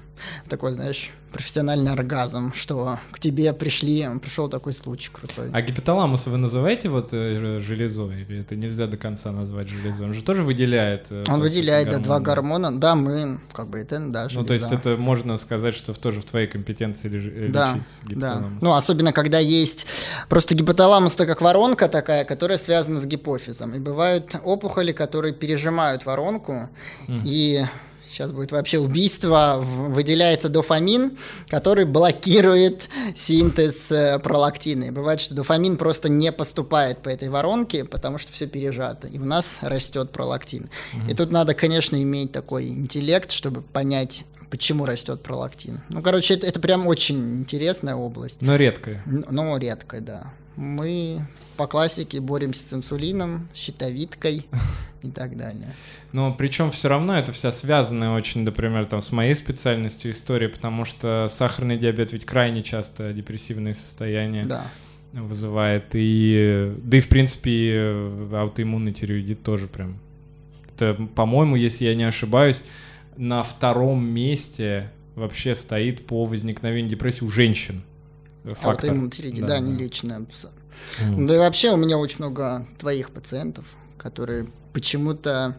такой, знаешь, профессиональный оргазм, что к тебе пришли, пришел такой случай крутой. А гипоталамус вы называете вот э, железой? Или это нельзя до конца назвать железой? Он же тоже выделяет... Э, Он выделяет, да, два гормона. Да, мы, как бы, это, да, железа. Ну, то есть это можно сказать, что тоже в твоей компетенции лежит да, Да, ну, особенно когда есть... Просто гипоталамус это как воронка такая, которая связана с гипофизом. И бывают опухоли, которые пережимают воронку, mm. и сейчас будет вообще убийство, выделяется дофамин, который блокирует синтез э, пролактина. И бывает, что дофамин просто не поступает по этой воронке, потому что все пережато, и у нас растет пролактин. Mm-hmm. И тут надо, конечно, иметь такой интеллект, чтобы понять, почему растет пролактин. Ну, короче, это, это прям очень интересная область. Но редкая. Но редкая, да. Мы по классике боремся с инсулином, щитовидкой и так далее. Но причем все равно это вся связанная очень, например, там, с моей специальностью история, потому что сахарный диабет ведь крайне часто депрессивные состояния да. вызывает. И, да и, в принципе, аутоиммунный тиреоидит тоже прям. Это, по-моему, если я не ошибаюсь, на втором месте вообще стоит по возникновению депрессии у женщин. Фактор. Аутоиммунный тиреоидит, да, да, не леченная. Mm. Да и вообще у меня очень много твоих пациентов, которые почему-то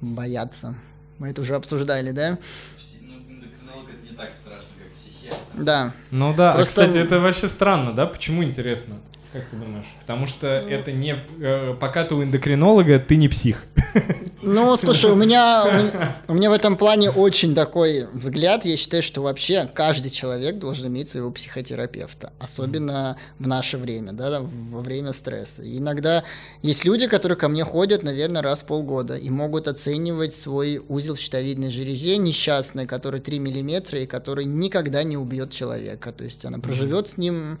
боятся. Мы это уже обсуждали, да? Ну, не так страшно, как психиатр. Да. Ну да, Просто... кстати, это вообще странно, да? Почему интересно? Как ты думаешь? Потому что ну... это не... Э, пока ты у эндокринолога, ты не псих. Ну, слушай, у меня, у меня в этом плане очень такой взгляд. Я считаю, что вообще каждый человек должен иметь своего психотерапевта. Особенно в наше время, да, во время стресса. И иногда есть люди, которые ко мне ходят, наверное, раз в полгода и могут оценивать свой узел в щитовидной железе несчастный, который 3 миллиметра и который никогда не убьет человека. То есть она проживет с ним,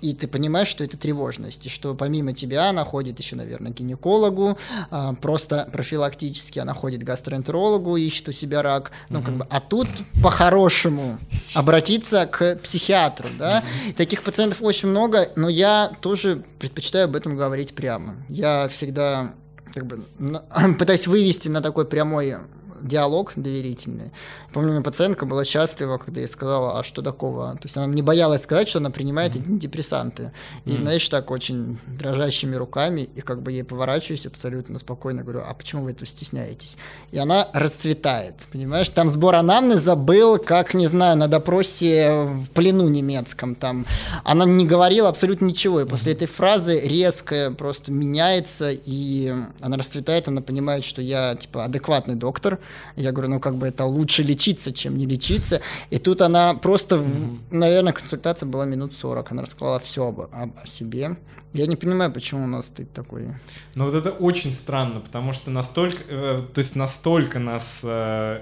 и ты понимаешь, что это 3 тревожности, что помимо тебя она ходит еще, наверное, к гинекологу, а, просто профилактически она ходит к гастроэнтерологу, ищет у себя рак, ну, угу. как бы, а тут по-хорошему обратиться к психиатру, да, угу. таких пациентов очень много, но я тоже предпочитаю об этом говорить прямо, я всегда как бы, пытаюсь вывести на такой прямой диалог доверительный. Помню, у меня пациентка была счастлива, когда я сказала, а что такого? То есть она не боялась сказать, что она принимает антидепрессанты. И, знаешь, так очень дрожащими руками, и как бы ей поворачиваюсь абсолютно спокойно, говорю, а почему вы этого стесняетесь? И она расцветает, понимаешь? Там сбор анамнеза был, как, не знаю, на допросе в плену немецком. Там. Она не говорила абсолютно ничего, и после этой фразы резко просто меняется, и она расцветает, она понимает, что я, типа, адекватный доктор. Я говорю, ну, как бы это лучше лечиться, чем не лечиться. И тут она просто, в- наверное, консультация была минут 40. Она рассказала все об, об- о себе. Я не понимаю, почему у нас стыд такой. Ну вот это очень странно, потому что настолько, э, то есть настолько нас э,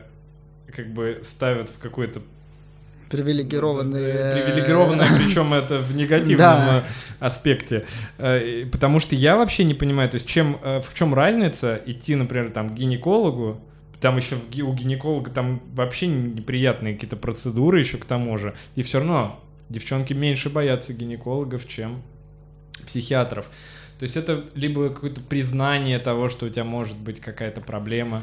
как бы ставят в какой-то Привилегированные... привилегированное, причем это в негативном Да. э, аспекте. Э, Потому что я вообще не понимаю, то есть чем, э, в чем разница идти, например, там к гинекологу, там еще у гинеколога там вообще неприятные какие-то процедуры еще к тому же, и все равно девчонки меньше боятся гинекологов, чем психиатров. То есть это либо какое-то признание того, что у тебя может быть какая-то проблема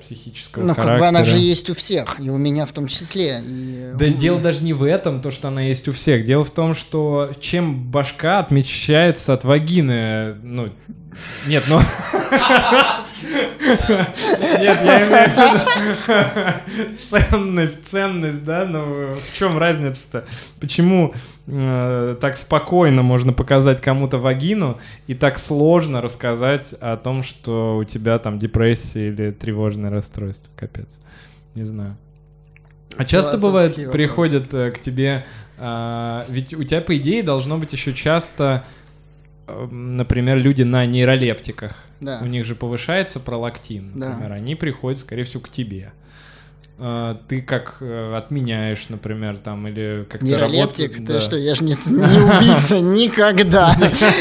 психического Ну, характера. как бы она же есть у всех, и у меня в том числе. И Да у- дело даже не в этом, то, что она есть у всех. Дело в том, что чем башка отмечается от вагины, ну, нет, ну... Нет, я имею в виду ценность, ценность, да, ну в чем разница-то? Почему э, так спокойно можно показать кому-то вагину и так сложно рассказать о том, что у тебя там депрессия или тревожное расстройство? Капец. Не знаю. А часто бывает, вопрос. приходят э, к тебе, а, ведь у тебя, по идее, должно быть еще часто, э, например, люди на нейролептиках. Да. У них же повышается пролактин, Да. например. Они приходят, скорее всего, к тебе. А, Ты как э, отменяешь, например, там, или как Нейролептик, ты да. что, я же не, не убийца никогда.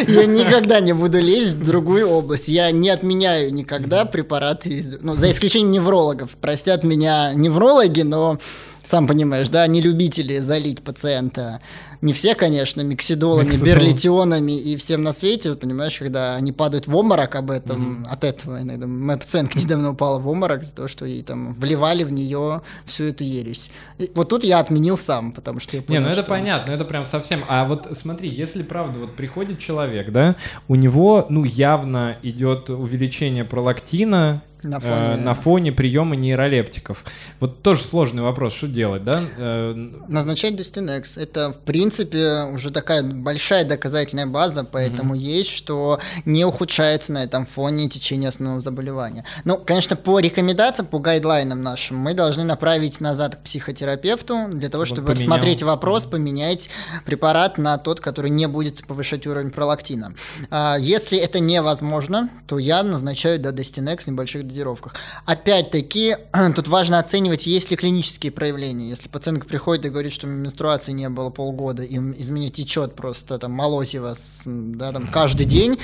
Я никогда не буду лезть в другую область. Я не отменяю никогда препараты, ну, за исключением неврологов. Простят меня неврологи, но сам понимаешь, да, они любители залить пациента. Не все, конечно, миксидолами, Миксидол. берлитионами и всем на свете, понимаешь, когда они падают в обморок об этом, от этого иногда. Моя пациентка недавно упала в обморок за то, что ей там вливали в нее всю эту ересь. И вот тут я отменил сам, потому что я Не, понял, ну это что- понятно, это прям совсем. А вот смотри, если правда вот приходит человек, да, у него, ну, явно идет увеличение пролактина На э, фоне- на фоне приема нейролептиков. Вот тоже сложный вопрос, что делать, да? Э, Назначать Destinex. Это, в принципе, уже такая большая доказательная база, поэтому есть, что не ухудшается на этом фоне течение основного заболевания. Ну, конечно, по рекомендациям, по гайдлайнам нашим, мы должны направить назад к психотерапевту для того, чтобы поменял. рассмотреть вопрос, поменять препарат на тот, который не будет повышать уровень пролактина. А, Если это невозможно, то я назначаю да, Destinex в небольших дозировках. Опять-таки, тут важно оценивать, есть ли клинические проявления. Если пациентка приходит и говорит, что менструации не было полгода, и м- из меня течет просто там молосиво с, м, да, там, каждый день,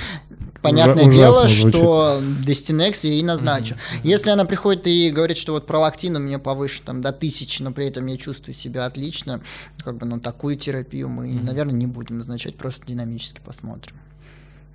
понятное дело, звучит. что Destinex я ей назначу. Если она приходит и говорит, что вот пролактин у меня повыше там, до тысячи, но при этом я чувствую себя отлично, как бы, ну, такую терапию мы, наверное, не будем назначать, просто динамически посмотрим.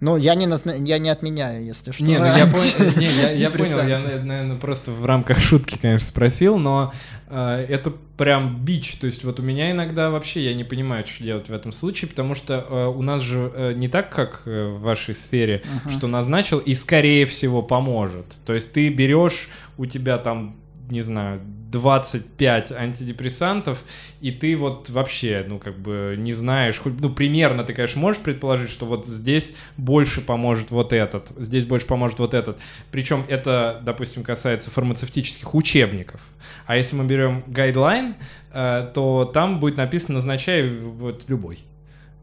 Ну, я не, назна- я не отменяю, если что. Не, ну я, пон- не, я, я понял, я, наверное, просто в рамках шутки, конечно, спросил, но э, это прям бич, то есть вот у меня иногда вообще я не понимаю, что делать в этом случае, потому что э, у нас же э, не так, как э, в вашей сфере, что назначил и скорее всего поможет. То есть ты берешь, у тебя там, не знаю, 25 антидепрессантов, и ты вот вообще, ну, как бы не знаешь, хоть, ну, примерно ты, конечно, можешь предположить, что вот здесь больше поможет вот этот, здесь больше поможет вот этот. Причем это, допустим, касается фармацевтических учебников. А если мы берем гайдлайн, э, то там будет написано «назначай вот любой»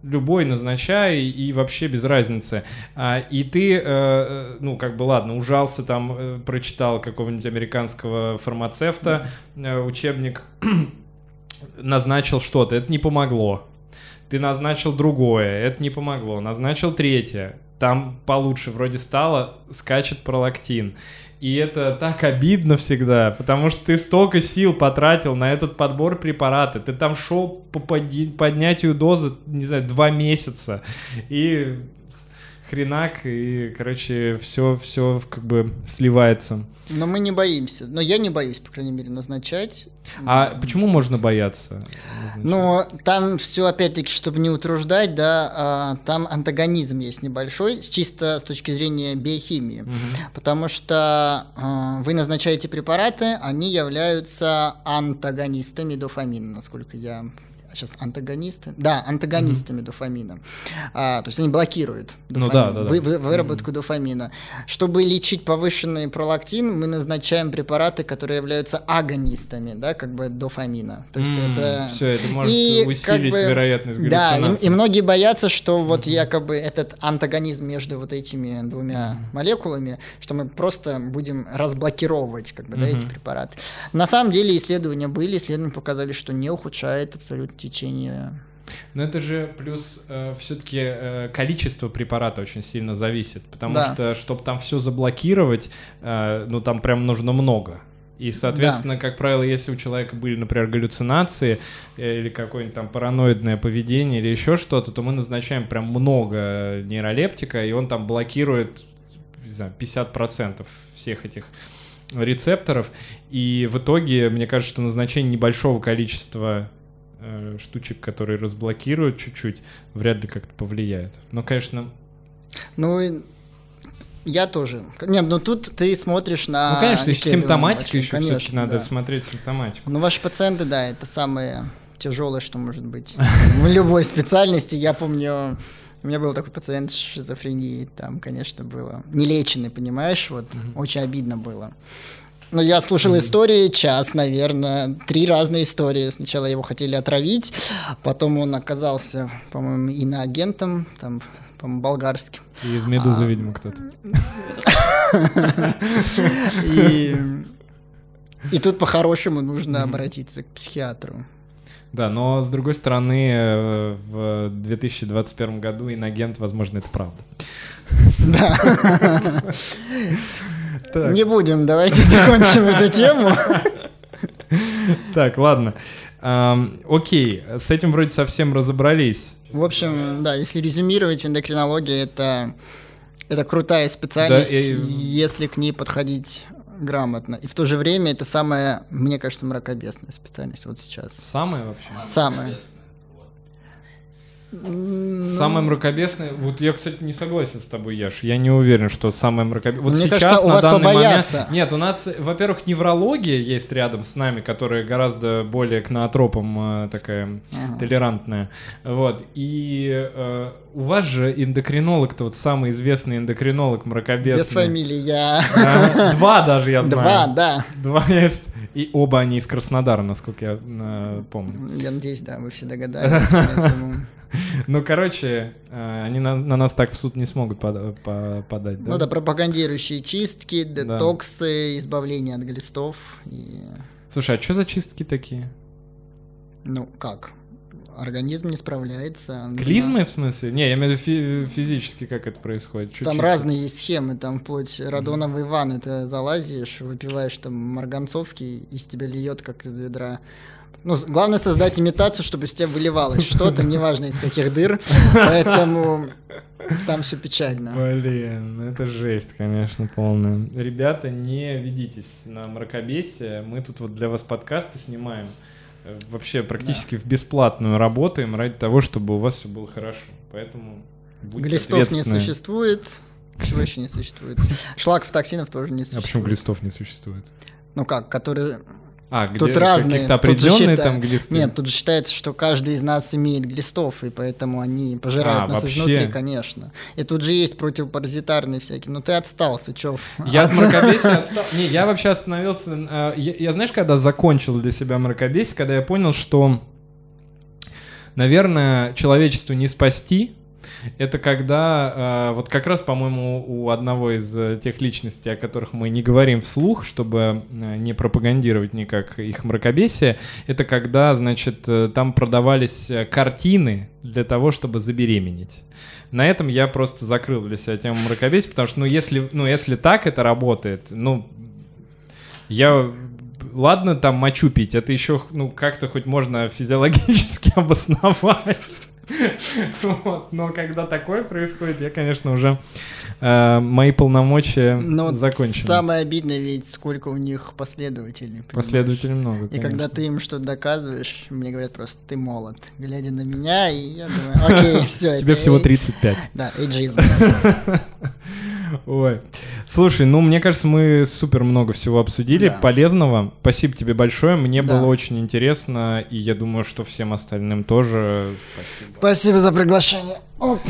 любой назначай и вообще без разницы. А, и ты, э, э, ну, как бы, ладно, ужался там, э, прочитал какого-нибудь американского фармацевта учебник, назначил что-то, это не помогло. Ты назначил другое, это не помогло. Назначил третье, там получше вроде стало, скачет пролактин. И это так обидно всегда, потому что ты столько сил потратил на этот подбор препарата. Ты там шел по поднятию дозы, не знаю, два месяца. И хренак, и, короче, все, все как бы сливается. Но мы не боимся. Но я не боюсь, по крайней мере, назначать. А М, почему можно бояться? Но там все опять-таки, чтобы не утруждать, да, а, там антагонизм есть небольшой, чисто с точки зрения биохимии. Мгм. Потому что а, вы назначаете препараты, они являются антагонистами дофамина, насколько я сейчас антагонисты, да, антагонистами дофамина. А, то есть они блокируют Ну дофамин, да, да, да. вы- вы- выработку дофамина. Чтобы лечить повышенный пролактин, мы назначаем препараты, которые являются агонистами, да, как бы дофамина. То есть это Все, это может и как усилить бы- вероятность да, и- и, многие боятся, что вот якобы этот антагонизм между вот этими двумя молекулами, что мы просто будем разблокировать как бы, да, эти препараты. На самом деле исследования были, исследования показали, что не ухудшает абсолютно течение. Но это же плюс все-таки количество препарата очень сильно зависит, потому Да. что, чтобы там все заблокировать, э, ну там прям нужно много. И, соответственно, как правило, если у человека были, например, галлюцинации э, или какое-нибудь там параноидное поведение или еще что-то, то мы назначаем прям много нейролептика, и он там блокирует, не знаю, 50% всех этих рецепторов. И в итоге, мне кажется, что назначение небольшого количества э, штучек, которые разблокируют чуть-чуть, вряд ли как-то повлияет. Но, конечно, Ну, я тоже. Нет, ну тут ты смотришь на ну, конечно, симптоматика очень, еще все-таки конечно, надо да. смотреть симптоматику. Ну, ваши пациенты, да, это самое тяжелое, что может быть в любой специальности. Я помню, у меня был такой пациент с шизофренией, там, конечно, было нелеченный, понимаешь, вот, очень обидно было. Ну, я слушал истории, час, наверное, три разные истории. Сначала его хотели отравить, потом он оказался, по-моему, иноагентом, там, по-моему, болгарским. И из медузы, А. видимо, кто-то. И, и тут по-хорошему нужно обратиться к психиатру. Да, но с другой стороны, э, в 2021 году инагент, возможно, это правда. Да. Так. Не будем, давайте закончим эту тему. Так, ладно. Ам, Окей, с этим вроде совсем разобрались. В общем, да, если резюмировать, эндокринология это, это крутая специальность, Да, и- если к ней подходить грамотно. И в то же время это самая, мне кажется, мракобесная специальность вот сейчас. Самое вообще? Самая. Ну, Самое мракобесное. Вот я, кстати, не согласен с тобой, Яш. Я не уверен, что самое мракобесное. Вот Мне сейчас кажется, у на вас данный побоятся. момент. Нет, у нас, во-первых, неврология есть рядом с нами, которая гораздо более к ноотропам э, такая Ага. толерантная. Вот. И э, у вас же эндокринолог-то вот самый известный эндокринолог мракобесный. Без фамилии я. А, Два даже я знаю. Два, да. Два есть. И оба они из Краснодара, насколько я э, помню. Я надеюсь, да, вы все догадались. поэтому- Ну, короче, э, они на, на нас так в суд не смогут пода- по- подать, да? Ну да, пропагандирующие чистки, детоксы, избавление от глистов и... Слушай, а что за чистки такие? Ну, как? Организм не справляется. Клизмы, в смысле? Не, я имею в виду фи- физически, как это происходит. Чё Там разные есть схемы, там вплоть радоновый ванны ты залазишь, выпиваешь там марганцовки, из тебя льет, как из ведра. Ну, с- главное создать имитацию, чтобы из тебя выливалось что-то, неважно из каких дыр, поэтому там все печально. Блин, ну это жесть, конечно, полная. Ребята, не ведитесь на мракобесие. Мы тут вот для вас подкасты снимаем. Э, Вообще практически в бесплатную работаем ради того, чтобы у вас все было хорошо. Поэтому Глистов не существует. Чего еще не существует? Шлаков токсинов тоже не А существует. почему глистов не существует? Ну как, которые... А, где Тут разные. каких-то Тут же определенные там глисты? Нет, тут же считается, что каждый из нас имеет глистов, и поэтому они пожирают А, нас вообще? изнутри, конечно. И тут же есть противопаразитарные всякие. Ну ты отстал, Сычев. Я от мракобесия отстал. Не, я вообще остановился... э, Я, я знаешь, когда закончил для себя мракобесие, когда я понял, что, наверное, человечество не спасти, Это когда, э, вот как раз, по-моему, у одного из э, тех личностей, о которых мы не говорим вслух, чтобы э, не пропагандировать никак их мракобесие, это когда, значит, там продавались картины для того, чтобы забеременеть. На этом я просто закрыл для себя тему мракобесия, потому что, ну, если, ну, если так это работает, ну, я ладно там мочу пить, это еще ну как-то хоть можно физиологически обосновать. Вот. Но когда такое происходит, я, конечно, уже э, мои полномочия Но закончены. самое обидное, ведь сколько у них последователей. понимаешь? Последователей много. И конечно. когда ты им что-то доказываешь, мне говорят просто, ты молод. Глядя на меня, и я думаю, окей, все. Тебе всего 35. Да, эйджизм. Ой. Слушай, ну, мне кажется, мы супер много всего обсудили, Да. полезного. Спасибо тебе большое, мне Да. было очень интересно, и я думаю, что всем остальным тоже спасибо. Спасибо за приглашение. Оп.